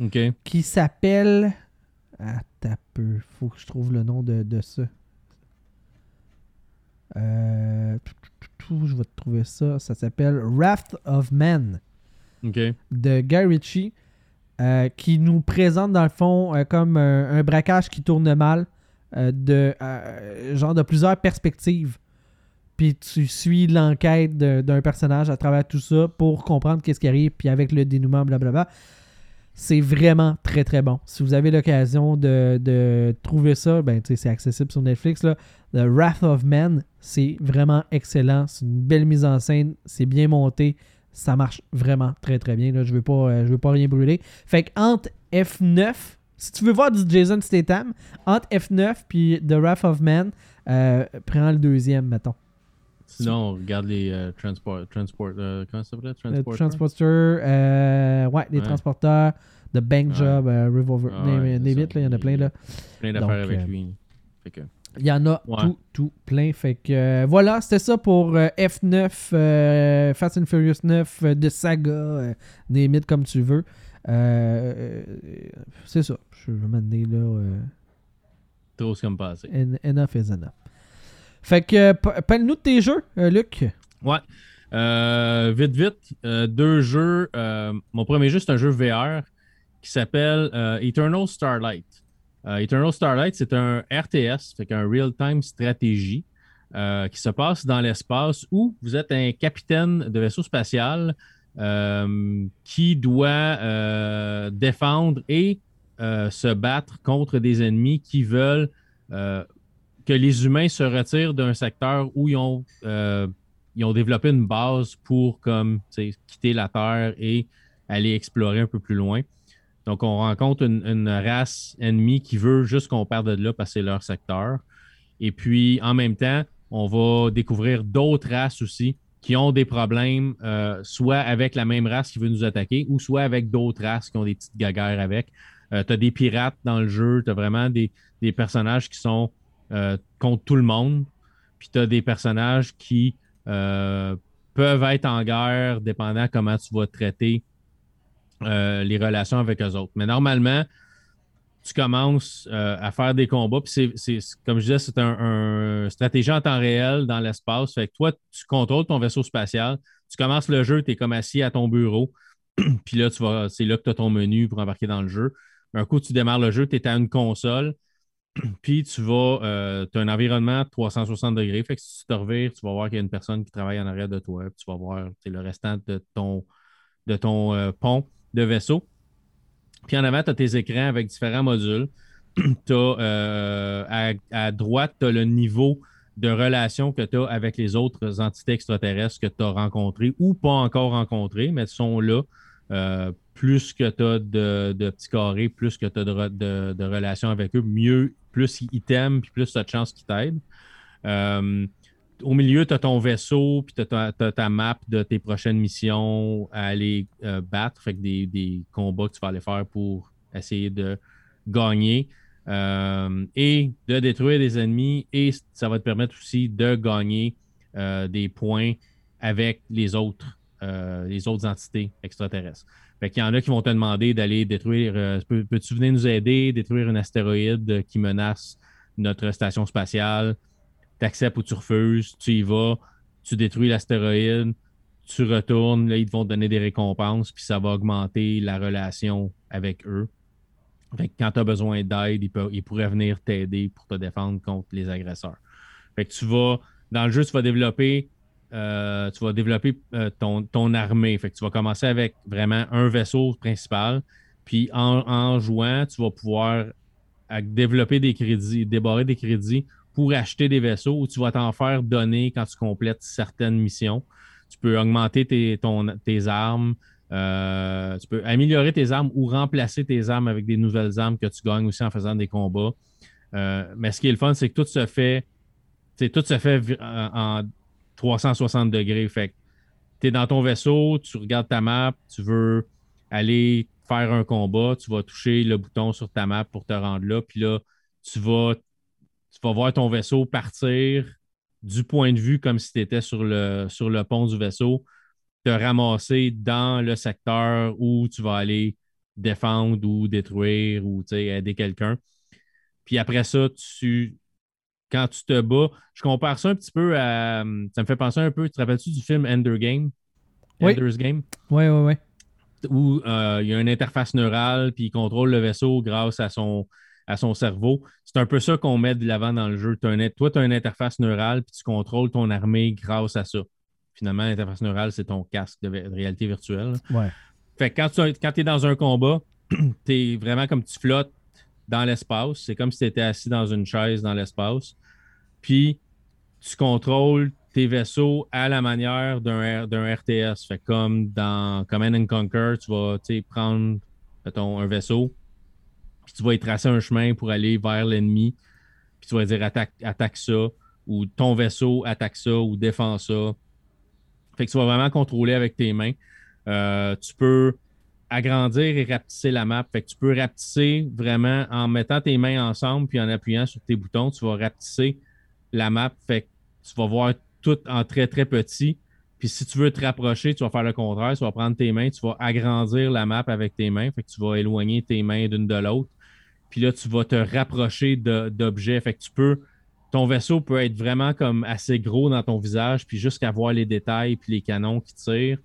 OK. Qui s'appelle. Attends peu. Faut que je trouve le nom de, de ça. Euh, je vais te trouver ça. Ça s'appelle Wrath of Men de Guy Ritchie euh, qui nous présente dans le fond euh, comme un, braquage qui tourne mal de genre de plusieurs perspectives. Puis tu suis l'enquête d'un personnage à travers tout ça pour comprendre qu'est-ce qui arrive, puis avec le dénouement, blablabla. C'est vraiment très très bon. Si vous avez l'occasion de, trouver ça, ben c'est accessible sur Netflix. Là. The Wrath of Men, c'est vraiment excellent. C'est une belle mise en scène. C'est bien monté. Ça marche vraiment très très bien. Je ne veux, pas, euh, veux pas rien brûler. Fait que entre F9, si tu veux voir du Jason Statham, entre F9 puis The Wrath of Men, euh, prends le deuxième, mettons. Sinon, on regarde les euh, transport, transport comment ça s'appelle? Transporter? transporteur, ouais, les transporteurs, The Bank Job, Revolver, ah, name, it, il y en a plein là. Plein d'affaires avec lui. Fait que... Il y en a tout, tout plein. Fait que euh, voilà, c'était ça pour euh, F9, euh, Fast and Furious 9, de saga, mythes comme tu veux. c'est ça. Je vais m'amener là. Trop comme passé. enough is enough. Fait que, parle-nous de tes jeux, Luc. Ouais. vite, vite. deux jeux. mon premier jeu, c'est un jeu VR qui s'appelle Eternal Starlight. Euh, Eternal Starlight, c'est un RTS, fait un real-time stratégie euh, qui se passe dans l'espace où vous êtes un capitaine de vaisseau spatial euh, qui doit défendre et se battre contre des ennemis qui veulent que les humains se retirent d'un secteur où ils ont, ont développé une base pour comme, quitter la Terre et aller explorer un peu plus loin. Donc, on rencontre une, race ennemie qui veut juste qu'on perde de là parce que c'est leur secteur. Et puis, en même temps, on va découvrir d'autres races aussi qui ont des problèmes, euh, soit avec la même race qui veut nous attaquer, ou soit avec d'autres races qui ont des petites gaguères avec. Euh, tu as des pirates dans le jeu, tu as vraiment des, personnages qui sont euh, contre tout le monde, puis tu as des personnages qui peuvent être en guerre, dépendant comment tu vas traiter euh, les relations avec eux autres. Mais normalement, tu commences euh, à faire des combats. Puis c'est, comme je disais, c'est un, stratégie en temps réel dans l'espace. Fait que toi, tu contrôles ton vaisseau spatial. Tu commences le jeu, tu es comme assis à ton bureau. *clears throat* puis là, tu vas, c'est là que tu as ton menu pour embarquer dans le jeu. Un coup, tu démarres le jeu, tu es à une console. *clears throat* puis tu vas, euh, tu as un environnement 360 degrés. Fait que si tu te revires, tu vas voir qu'il y a une personne qui travaille en arrière de toi. Puis tu vas voir le restant de ton, de ton pont de vaisseau. Puis en avant, tu as tes écrans avec différents modules. *clears throat* as, euh, à, droite, tu as le niveau de relation que tu as avec les autres entités extraterrestres que tu as rencontrées ou pas encore rencontrées, mais sont là. Euh, plus que tu as de, petits carrés, plus que tu as de, relations avec eux, mieux, plus ils t'aiment, plus tu as de chances qu'ils t'aident. Euh, au milieu, tu as ton vaisseau, puis tu as, ta map de tes prochaines missions à aller euh, battre, fait que des, combats que tu vas aller faire pour essayer de gagner et de détruire des ennemis. Et ça va te permettre aussi de gagner des points avec les autres, les autres entités extraterrestres. Fait y en a qui vont te demander d'aller détruire. Peux-tu venir nous aider, détruire un astéroïde qui menace notre station spatiale? tu acceptes ou tu refuses, tu y vas, tu détruis l'astéroïde, tu retournes, là, ils vont te donner des récompenses, puis ça va augmenter la relation avec eux. Fait que quand tu as besoin d'aide, ils, pourraient venir t'aider pour te défendre contre les agresseurs. Fait que tu vas, dans le jeu, tu vas développer, euh, tu vas développer euh, ton, ton, armée. Fait que tu vas commencer avec vraiment un vaisseau principal. Puis en, jouant, tu vas pouvoir développer des crédits, débarrer des crédits pour acheter des vaisseaux ou tu vas t'en faire donner quand tu complètes certaines missions. Tu peux augmenter tes, tes armes, euh, tu peux améliorer tes armes ou remplacer tes armes avec des nouvelles armes que tu gagnes aussi en faisant des combats. mais ce qui est le fun, c'est que tout se fait, tout se fait en 360 degrés. Fait tu es dans ton vaisseau, tu regardes ta map, tu veux aller faire un combat, tu vas toucher le bouton sur ta map pour te rendre là, puis là, tu vas, tu vas voir ton vaisseau partir du point de vue comme si tu étais sur le, sur le pont du vaisseau, te ramasser dans le secteur où tu vas aller défendre ou détruire ou aider quelqu'un. Puis après ça, tu, quand tu te bats, je compare ça un petit peu à. Ça me fait penser un peu, tu te rappelles-tu du film Ender Game? Ender's Game? Oui, oui, oui où euh, il y a une interface neurale, puis il contrôle le vaisseau grâce à son, à son cerveau. C'est un peu ça qu'on met de l'avant dans le jeu. toi, tu as une interface neurale, puis tu contrôles ton armée grâce à ça. Finalement, l'interface neurale, c'est ton casque de, réalité virtuelle. Ouais. Fait que quand tu quand es dans un combat, *clears throat* tu es vraiment comme tu flottes dans l'espace. C'est comme si tu étais assis dans une chaise dans l'espace. Puis tu contrôles tes vaisseaux à la manière d'un RTS. Fait comme dans Command and Conquer, tu vas prendre un vaisseau, puis tu vas y tracer un chemin pour aller vers l'ennemi, puis tu vas dire attaque, attaque ça, ou ton vaisseau attaque ça, ou défend ça. Fait que tu vas vraiment contrôler avec tes mains. Euh, tu peux agrandir et rapetisser la map. Fait que tu peux rapetisser vraiment en mettant tes mains ensemble puis en appuyant sur tes boutons, tu vas rapetisser la map. Fait que tu vas voir tout en très, très petit. Puis si tu veux te rapprocher, tu vas faire le contraire. Tu vas prendre tes mains, tu vas agrandir la map avec tes mains. Fait que tu vas éloigner tes mains d'une de l'autre. Puis là, tu vas te rapprocher d'objets. Fait que tu peux. Ton vaisseau peut être vraiment comme assez gros dans ton visage, puis jusqu'à voir les détails puis les canons qui tirent,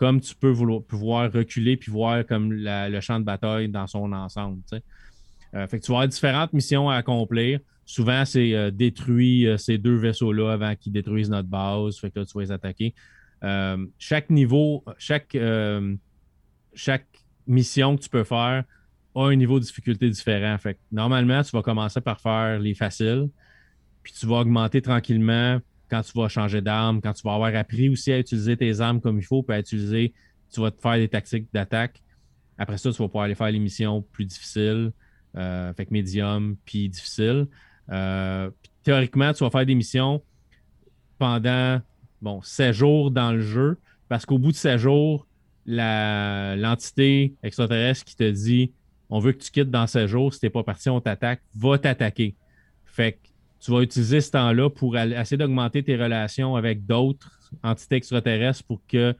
comme tu peux pouvoir reculer puis voir comme le champ de bataille dans son ensemble. Euh, tu vas avoir différentes missions à accomplir. Souvent, c'est euh, détruire euh, ces deux vaisseaux-là avant qu'ils détruisent notre base. Que tu vas les attaquer. Chaque niveau, chaque, mission que tu peux faire a un niveau de difficulté différent. Normalement, tu vas commencer par faire les faciles, puis tu vas augmenter tranquillement quand tu vas changer d'arme, quand tu vas avoir appris aussi à utiliser tes armes comme il faut, puis à utiliser, tu vas te faire des tactiques d'attaque. Après ça, tu vas pouvoir aller faire les missions plus difficiles, fait que médium, puis difficile. Euh, théoriquement, tu vas faire des missions pendant bon, 7 jours dans le jeu, parce qu'au bout de 7 jours, l'entité extraterrestre qui te dit on veut que tu quittes dans 7 jours, si t'es pas parti, on t'attaque, va t'attaquer. Fait que tu vas utiliser ce temps-là pour essayer d'augmenter tes relations avec d'autres entités extraterrestres pour qu'ils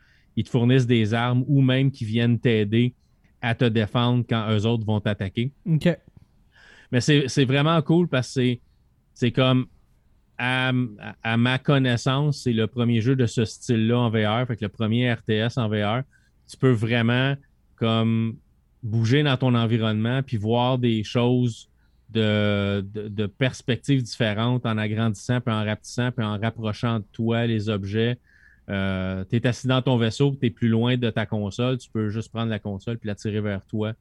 te fournissent des armes ou même qu'ils viennent t'aider à te défendre quand eux autres vont t'attaquer. OK. Mais c'est vraiment cool parce que c'est comme, à, ma connaissance, c'est le premier jeu de ce style-là en VR. Fait que le premier RTS en VR, tu peux vraiment comme bouger dans ton environnement puis voir des choses de, perspectives différentes en agrandissant, puis en rapetissant, puis en rapprochant de toi les objets. Euh, tu es assis dans ton vaisseau, tu es plus loin de ta console, tu peux juste prendre la console puis la tirer vers toi.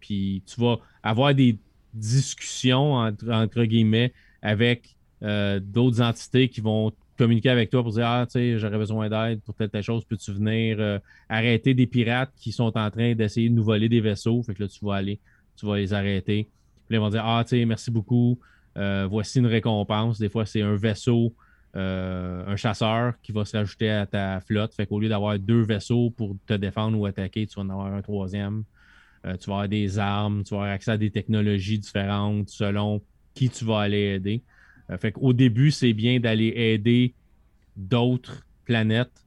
Puis tu vas avoir des discussion, entre, guillemets, avec euh, d'autres entités qui vont communiquer avec toi pour dire Ah, tu sais, j'aurais besoin d'aide pour telle, telle chose, peux-tu venir euh, arrêter des pirates qui sont en train d'essayer de nous voler des vaisseaux? Fait que là, tu vas aller, tu vas les arrêter. Puis ils vont dire Ah, tu sais, merci beaucoup, euh, voici une récompense. Des fois, c'est un vaisseau, un chasseur qui va se rajouter à ta flotte. Fait qu'au lieu d'avoir deux vaisseaux pour te défendre ou attaquer, tu vas en avoir un troisième. Euh, tu vas avoir des armes, tu vas avoir accès à des technologies différentes selon qui tu vas aller aider. Euh, fait qu'au début, c'est bien d'aller aider d'autres planètes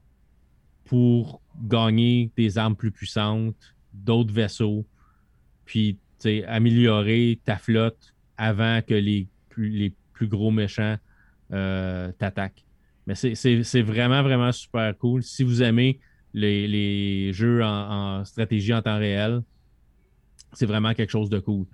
pour gagner des armes plus puissantes, d'autres vaisseaux, puis améliorer ta flotte avant que les plus, les plus gros méchants euh, t'attaquent. Mais c'est vraiment, vraiment super cool. Si vous aimez les, jeux en, stratégie en temps réel, c'est vraiment quelque chose de cool.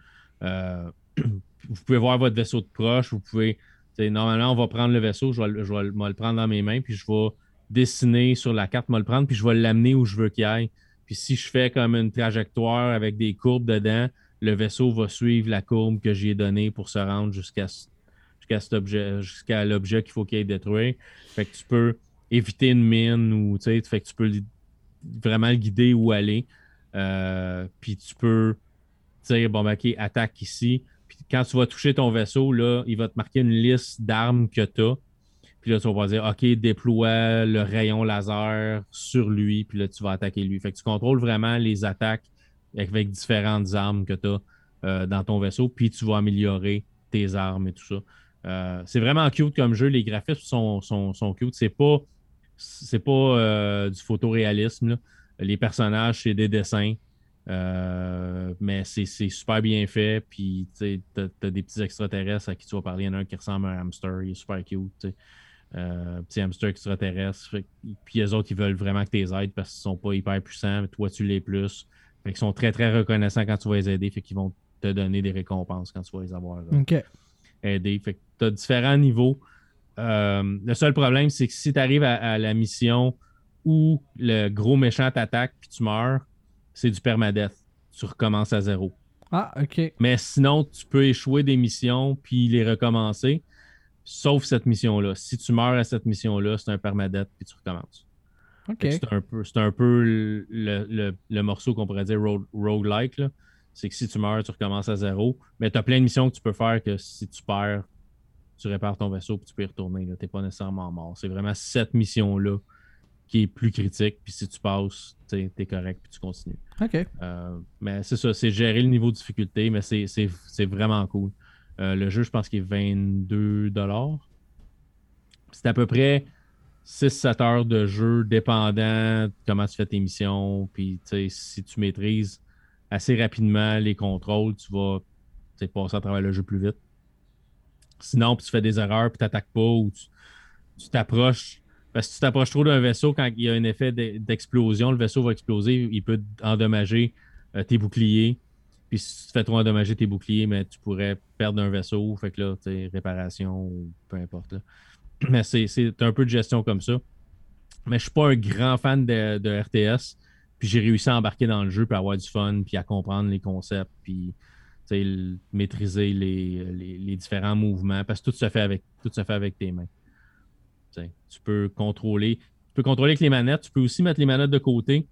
Euh, *clears throat* vous pouvez voir votre vaisseau de proche, vous pouvez. Normalement, on va prendre le vaisseau, je vais, le prendre dans mes mains, puis je vais dessiner sur la carte, me le prendre, puis je vais l'amener où je veux qu'il aille. Puis si je fais comme une trajectoire avec des courbes dedans, le vaisseau va suivre la courbe que j'ai donnée pour se rendre jusqu'à cet l'objet qu'il faut qu'il ait détruit. Fait que tu peux éviter une mine ou tu fait que tu peux vraiment le guider où aller. Euh, puis tu peux bon, ben, OK, attaque ici. Puis quand tu vas toucher ton vaisseau, il va te marquer une liste d'armes que tu as. Puis là, tu vas dire, OK, déploie le rayon laser sur lui, puis là, tu vas attaquer lui. Fait que tu contrôles vraiment les attaques avec différentes armes que tu as euh, dans ton vaisseau, puis tu vas améliorer tes armes et tout ça. Euh, c'est vraiment cute comme jeu. Les graphismes sont, sont, sont cute. C'est pas, c'est pas euh, du photoréalisme. Les personnages, c'est des dessins. mais c'est super bien fait. Puis, tu as, des petits extraterrestres à qui tu vas parler. Il y en a un qui ressemble à un hamster. Il est super cute. Petit hamster extraterrestre. Puis les autres, ils veulent vraiment que tu les aides parce qu'ils sont pas hyper puissants. Mais toi, tu l'es plus. Fait qu'ils sont très, très reconnaissants quand tu vas les aider. Fait qu'ils vont te donner des récompenses quand tu vas les avoir euh, aidés. Fait que tu as différents niveaux. Euh, le seul problème, c'est que si tu arrives à, la mission où le gros méchant t'attaque puis tu meurs, c'est du permadeath. Tu recommences à zéro. Ah, OK. Mais sinon, tu peux échouer des missions puis les recommencer. Sauf cette mission-là. Si tu meurs à cette mission-là, c'est un permadeath puis tu recommences. C'est un peu, un peu le, morceau qu'on pourrait dire roguelike. C'est que si tu meurs, tu recommences à zéro. Mais tu as plein de missions que tu peux faire que si tu perds, tu répares ton vaisseau puis tu peux y retourner. Tu n'es pas nécessairement mort. C'est vraiment cette mission-là qui est plus critique. Puis si tu passes, tu es correct puis tu continues. OK. Euh, mais c'est ça, c'est gérer le niveau de difficulté, mais c'est vraiment cool. Euh, le jeu, je pense qu'il est 22 C'est à peu près 6-7 heures de jeu, dépendant de comment tu fais tes missions. Puis, si tu maîtrises assez rapidement les contrôles, tu vas passer à travers le jeu plus vite. Sinon, puis tu fais des erreurs, puis tu n'attaques pas, ou tu t'approches. Parce que si tu t'approches trop d'un vaisseau, quand il y a un effet d'explosion, le vaisseau va exploser, il peut endommager euh, tes boucliers. Puis si tu te fais trop endommager tes boucliers, mais tu pourrais perdre un vaisseau. Fait que là, tu réparation peu importe. Mais c'est un peu de gestion comme ça. Mais je suis pas un grand fan de, RTS. Puis j'ai réussi à embarquer dans le jeu, puis avoir du fun, puis à comprendre les concepts, puis maîtriser les, différents mouvements. Parce que tout se fait avec, tout se fait avec tes mains. tu peux contrôler. Tu peux contrôler avec les manettes. Tu peux aussi mettre les manettes de côté.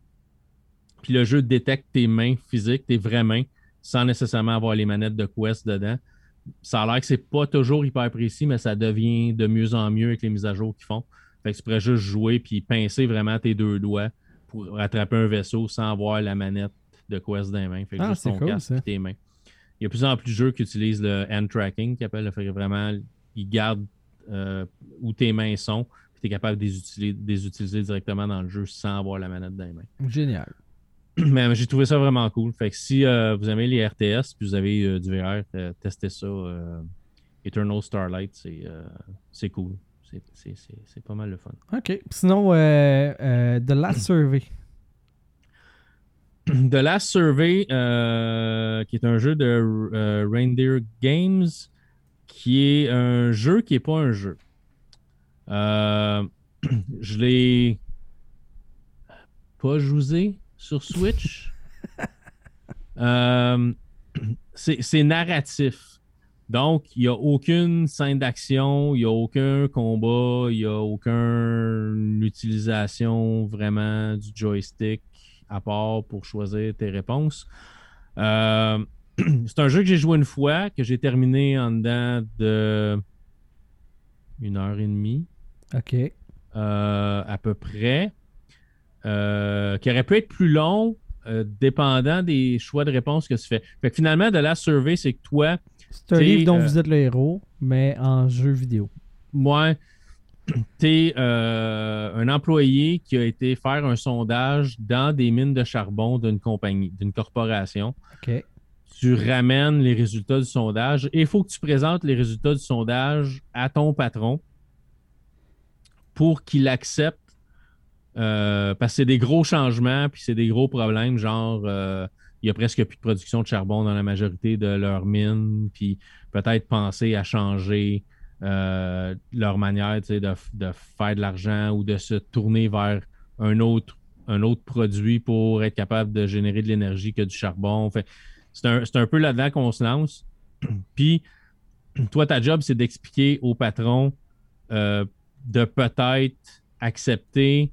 Puis le jeu détecte tes mains physiques, tes vraies mains sans nécessairement avoir les manettes de Quest dedans. Ça a l'air que c'est pas toujours hyper précis, mais ça devient de mieux en mieux avec les mises à jour qu'ils font. Fait que tu pourrais juste jouer puis pincer vraiment tes deux doigts pour attraper un vaisseau sans avoir la manette de Quest dans les mains. Fait que ah, juste ton casque et tes mains. Il y a de plus en plus de jeux qui utilisent le hand tracking, qui appelle, fait vraiment, ils gardent euh, où tes mains sont, puis tu es capable de les, utiliser, directement dans le jeu sans avoir la manette dans les mains. Génial. *clears throat* mais j'ai trouvé ça vraiment cool. Fait que si euh, vous aimez les RTS puis vous avez euh, du VR, euh, testez ça. Eternal Starlight, c'est cool. C'est pas mal le fun. OK. Sinon, The Last *clears throat* Survey. The Last Survey, qui est un jeu de Reindeer Games, qui est un jeu qui n'est pas un jeu. *clears throat* je l'ai pas joué sur Switch. Euh, c'est narratif. Donc, il n'y a aucune scène d'action, il n'y a aucun combat, il n'y a aucune utilisation vraiment du joystick à part pour choisir tes réponses. Euh, *clears throat* c'est un jeu que j'ai joué une fois, que j'ai terminé en dedans de une heure et demie. OK. Euh, à peu près. Euh, qui aurait pu être plus long, euh, dépendant des choix de réponse que tu fais. Fait que finalement, de la survey, c'est que toi. C'est un livre dont euh, vous êtes le héros, mais en jeu vidéo. Moi, tu es un employé qui a été faire un sondage dans des mines de charbon d'une compagnie, d'une corporation. OK. Tu ramènes les résultats du sondage et il faut que tu présentes les résultats du sondage à ton patron pour qu'il accepte euh, parce que c'est des gros changements, puis c'est des gros problèmes, genre euh, il y a presque plus de production de charbon dans la majorité de leurs mines, puis peut-être penser à changer euh, leur manière de, de, faire de l'argent ou de se tourner vers un autre, un autre produit pour être capable de générer de l'énergie que du charbon. c'est un, un, peu là-dedans qu'on se lance. *clears throat* puis *clears throat* toi, ta job, c'est d'expliquer au patron de peut-être accepter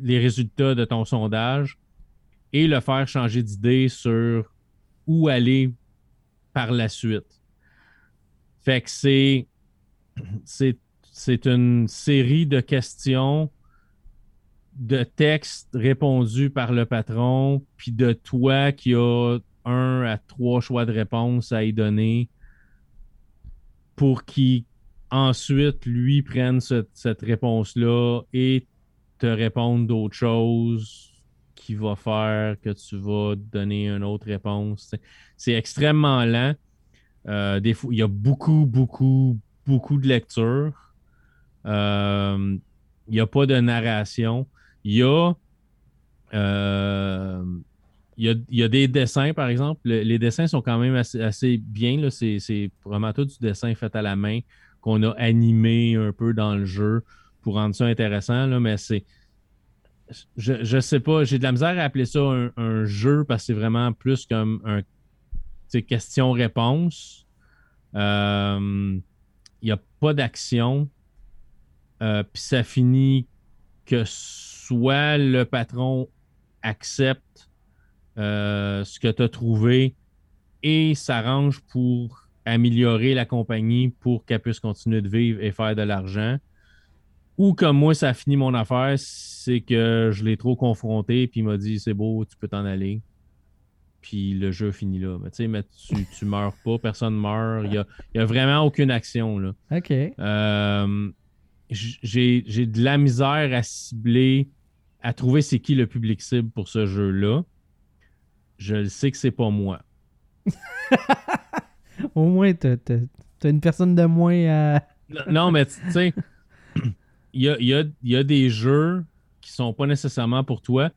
les résultats de ton sondage et le faire changer d'idée sur où aller par la suite. Fait que c'est, une série de questions, de textes répondus par le patron, puis de toi qui a un à trois choix de réponse à y donner pour qu'il ensuite, lui, prenne cette réponse-là et te réponde d'autres choses qui va faire que tu vas donner une autre réponse. C'est extrêmement lent. Euh, des fois, il y a beaucoup, beaucoup, beaucoup de lecture. Euh, il n'y a pas de narration. Il y a, euh, il y a, des dessins, par exemple. les dessins sont quand même assez, bien. C'est vraiment tout du dessin fait à la main qu'on a animé un peu dans le jeu pour rendre ça intéressant. Là, mais c'est je, je sais pas, j'ai de la misère à appeler ça un, jeu parce que c'est vraiment plus comme un question-réponse. Il euh, n'y a pas d'action. Euh, puis ça finit que soit le patron accepte euh, ce que tu as trouvé et s'arrange pour améliorer la compagnie pour qu'elle puisse continuer de vivre et faire de l'argent. Ou comme moi, ça a fini mon affaire, c'est que je l'ai trop confronté, puis il m'a dit c'est beau, tu peux t'en aller. Puis le jeu finit là. Mais tu sais, mais tu, tu meurs pas, personne meurt. Il n'y a, y a, vraiment aucune action. Là. OK. Euh, j'ai, de la misère à cibler, à trouver c'est qui le public cible pour ce jeu-là. Je sais que c'est pas moi. *laughs* Au moins, t'as, as une personne de moins à. non, mais tu sais il y a, des jeux qui sont pas nécessairement pour toi.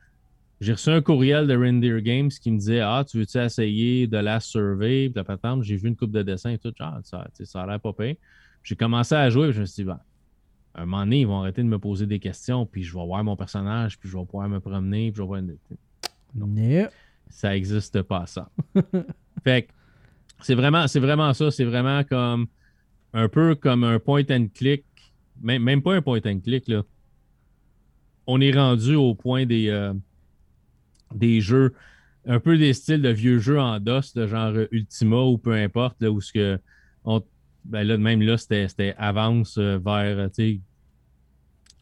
J'ai reçu un courriel de Reindeer Games qui me disait Ah, tu veux-tu essayer de la survey J'ai vu une coupe de dessin et tout. Ah, ça, ça a l'air pas pire. J'ai commencé à jouer et je me suis dit, ben, à un moment donné, ils vont arrêter de me poser des questions, puis je vais voir mon personnage, puis je vais pouvoir me promener, puis je vais voir. Non. Ça n'existe pas, ça. *laughs* fait que c'est vraiment, c'est vraiment ça. C'est vraiment comme un peu comme un point and click même, pas un point and click, là. On est rendu au point des, euh, des jeux, un peu des styles de vieux jeux en DOS, de genre Ultima ou peu importe, là, où ce que. On, ben là, même là, c'était avance euh, vers, tu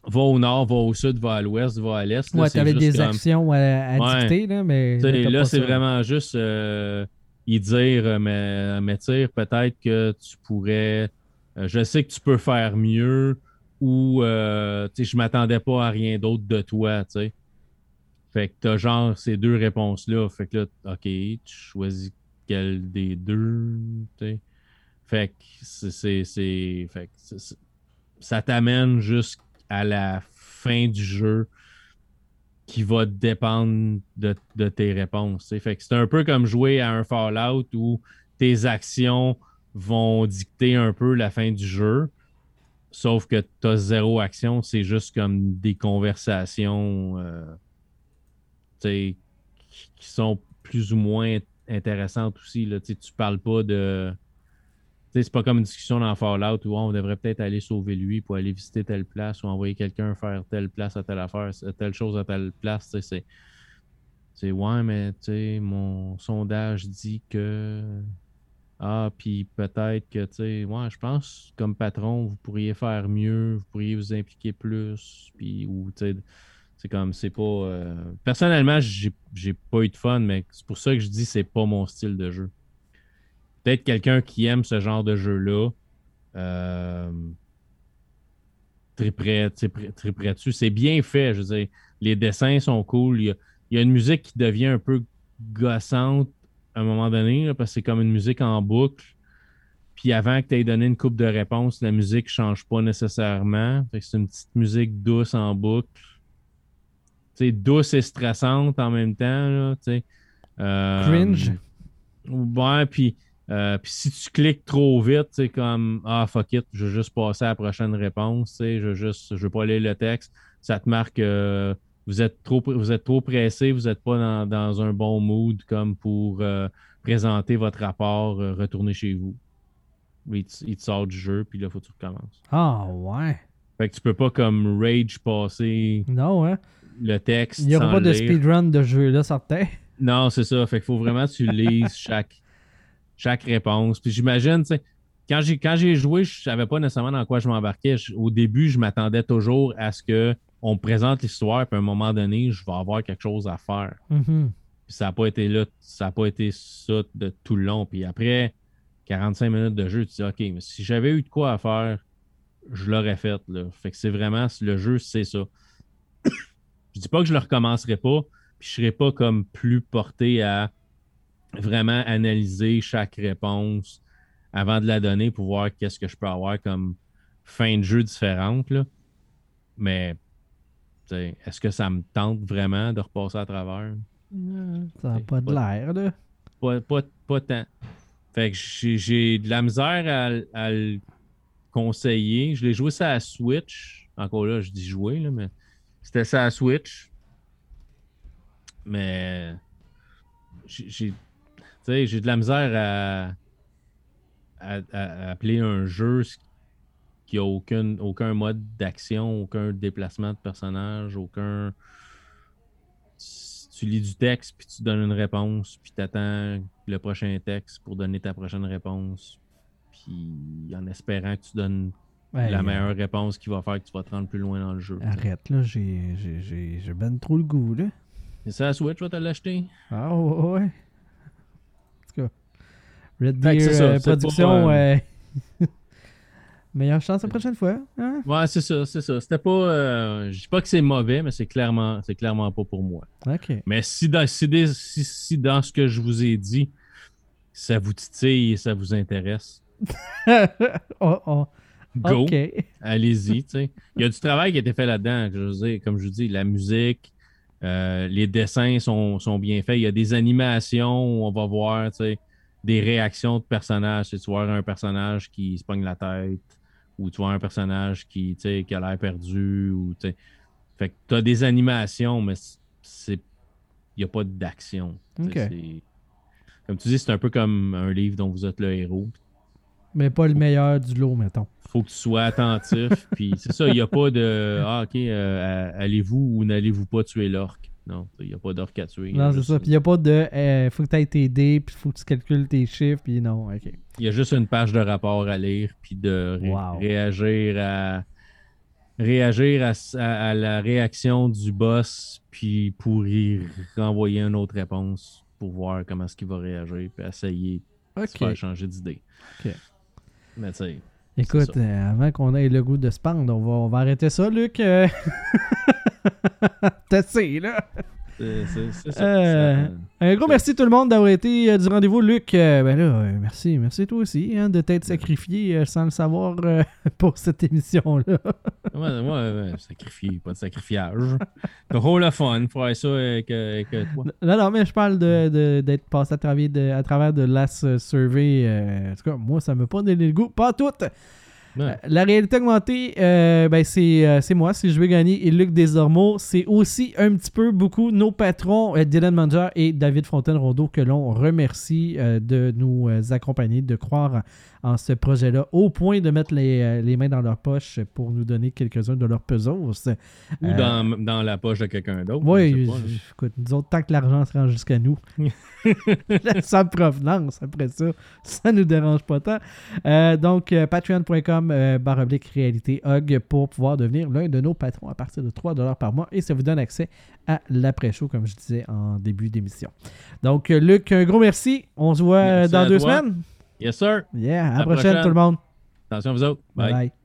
va au nord, va au sud, va à l'ouest, va à l'est. Ouais, tu avais des actions à, dicter, là, mais. Là, c'est vraiment juste euh, y dire, mais, mais peut-être que tu pourrais. Je sais que tu peux faire mieux ou euh, je m'attendais pas à rien d'autre de toi, tu Fait que t'as genre ces deux réponses-là. Fait que là, OK, tu choisis quelle des deux, Fait que c'est. Fait que ça t'amène jusqu'à la fin du jeu qui va dépendre de, de tes réponses. Fait que c'est un peu comme jouer à un Fallout où tes actions vont dicter un peu la fin du jeu. Sauf que tu as zéro action, c'est juste comme des conversations euh, qui sont plus ou moins intéressantes aussi. Là. Tu parles pas de. C'est pas comme une discussion dans Fallout où on devrait peut-être aller sauver lui pour aller visiter telle place ou envoyer quelqu'un faire telle place à telle affaire, telle chose à telle place. C'est. Ouais, mais mon sondage dit que ah, puis peut-être que, tu sais, moi, je pense, comme patron, vous pourriez faire mieux, vous pourriez vous impliquer plus, puis, ou, tu sais, c'est comme, c'est pas. Euh, personnellement, j'ai pas eu de fun, mais c'est pour ça que je dis c'est pas mon style de jeu. Peut-être quelqu'un qui aime ce genre de jeu-là, euh, très près, très près dessus. C'est bien fait, je veux dire. Les dessins sont cool. Il y, il y a une musique qui devient un peu gossante à un moment donné, parce que c'est comme une musique en boucle. Puis avant que tu aies donné une coupe de réponse, la musique ne change pas nécessairement. c'est une petite musique douce en boucle. sais, douce et stressante en même temps. Là, euh, Cringe? Ouais, puis, euh, puis si tu cliques trop vite, c'est comme Ah fuck it, je vais juste passer à la prochaine réponse. Je veux juste je veux pas lire le texte. Ça te marque euh, vous êtes trop, vous êtes trop pressé, vous n'êtes pas dans, un bon mood comme pour euh, présenter votre rapport, euh, retourner chez vous. Il te, sort du jeu, puis là, il faut que tu recommences. Ah, ouais. Fait que tu peux pas comme rage passer non, hein? le texte. Il n'y aura pas de speedrun de jeu là, certain. Non, c'est ça. Fait qu'il faut vraiment que tu lises chaque, chaque réponse. Puis j'imagine, tu sais, quand j'ai, quand j'ai joué, je savais pas nécessairement dans quoi je m'embarquais. Je- au début, je m'attendais toujours à ce que on me présente l'histoire, puis à un moment donné, je vais avoir quelque chose à faire. Mhm. Puis ça n'a pas été là, ça n'a pas été ça de tout le long. Puis après 45 minutes de jeu, tu dis OK, mais si j'avais eu de quoi à faire, je l'aurais fait. Là. Fait que c'est vraiment le jeu, c'est ça. *coughs* je dis pas que je le recommencerai pas, puis je serais pas comme plus porté à vraiment analyser chaque réponse avant de la donner pour voir qu'est-ce que je peux avoir comme fin de jeu différente. Là. Mais est-ce que ça me tente vraiment de repasser à travers? Ça n'a pas de l'air, là. Pas, pas, pas tant. Fait que j'ai- de la misère à, à le conseiller. Je l'ai joué ça à Switch. Encore là, je dis jouer, là, mais c'était ça à Switch. Mais j'ai j'ai- tu sais, j'ai de la misère à- à appeler un jeu ce qui a aucun, aucun mode d'action, aucun déplacement de personnage, aucun. Tu lis du texte, puis tu donnes une réponse, puis tu attends le prochain texte pour donner ta prochaine réponse. Puis en espérant que tu donnes Ouais, la euh, meilleure réponse qui va faire que tu vas te rendre plus loin dans le jeu. Arrête, là. J'ai ben trop le goût, là. C'est ça, la Switch, va te l'acheter? Ah ouais. ouais. En tout cas, Red Deer c'est ça, euh, Production. pas, euh, Meilleure chance la prochaine fois. Hein? Ouais, c'est ça, c'est ça. C'était pas. euh, je dis pas que c'est mauvais, mais c'est clairement, c'est clairement pas pour moi. Ok. Mais si dans, si, des- si- si dans ce que je vous ai dit, ça vous titille et ça vous intéresse, *laughs* oh, oh. go, Ok. allez-y. tu sais. Il y a du travail qui a été fait là-dedans. Je veux dire, comme je vous dis, la musique, euh, les dessins sont, sont bien faits. Il y a des animations où on va voir tu sais, des réactions de personnages. Tu voir un personnage qui se pogne la tête ou tu vois un personnage qui, qui a l'air perdu. Ou, fait que tu as des animations, mais c'est il n'y a pas d'action. Comme tu dis, c'est un peu comme un livre dont vous êtes le héros. Mais pas le meilleur du lot, mettons. faut que tu sois attentif. *laughs* puis c'est ça, il n'y a pas de Ah, ok, euh, allez-vous ou n'allez-vous pas tuer l'orque. Non, il n'y a pas d'orque à tuer. Non, c'est ça. Puis il n'y a pas de. euh, faut que tu aies tes dés, puis faut que tu calcules tes chiffres, puis non. Ok. Il y a juste une page de rapport à lire, puis de ré- Wow. réagir à réagir à, s- à- à la réaction du boss, puis pour y renvoyer une autre réponse pour voir comment est-ce qu'il va réagir, puis essayer de se faire changer d'idée. Ok. Mais tu sais, Écoute, euh, avant qu'on ait le goût de se pendre, on va, on va arrêter ça, Luc. Euh, *laughs* T'as là? C'est ça. Euh, Un gros merci tout le monde d'avoir été euh, du rendez-vous. Luc, euh, ben là, merci. Merci toi aussi hein, de t'être sacrifié sans le savoir *laughs* pour cette émission-là. Ouais, ouais, ouais, sacrifier, pas de sacrifiage. *laughs* Trop le fun, faire ça avec, avec toi. Non, non, mais je parle de- de- d'être passé à travers de, à travers de Last Survey. en tout cas, moi, ça m'a pas donné le goût. Pas tout. Ouais. La réalité augmentée, euh, ben c'est euh, c'est moi, c'est Je vais gagner et Luc Desormeaux. C'est aussi un petit peu beaucoup nos patrons, euh, Dylan Manger et David Fontaine-Rondeau, que l'on remercie euh, de nous euh, accompagner, de croire en ce projet-là, au point de mettre les, euh, les mains dans leur poche pour nous donner quelques-uns de leurs pesos. Ou Euh, dans, dans la poche de quelqu'un d'autre. Oui, écoute, nous autres, tant que l'argent se rend jusqu'à nous, *laughs* *laughs* sans provenance après ça, ça nous dérange pas tant. Euh, donc, euh, patreon.com, euh, barre oblique réalité hug, pour pouvoir devenir l'un de nos patrons à partir de 3$ par mois et ça vous donne accès à l'après-show, comme je disais en début d'émission. Donc, euh, Luc, un gros merci. On se voit euh, Merci dans deux toi. semaines. Yes, sir. Yeah, à la À la prochaine, prochaine. tout le monde. Attention à vous autres. Bye. bye.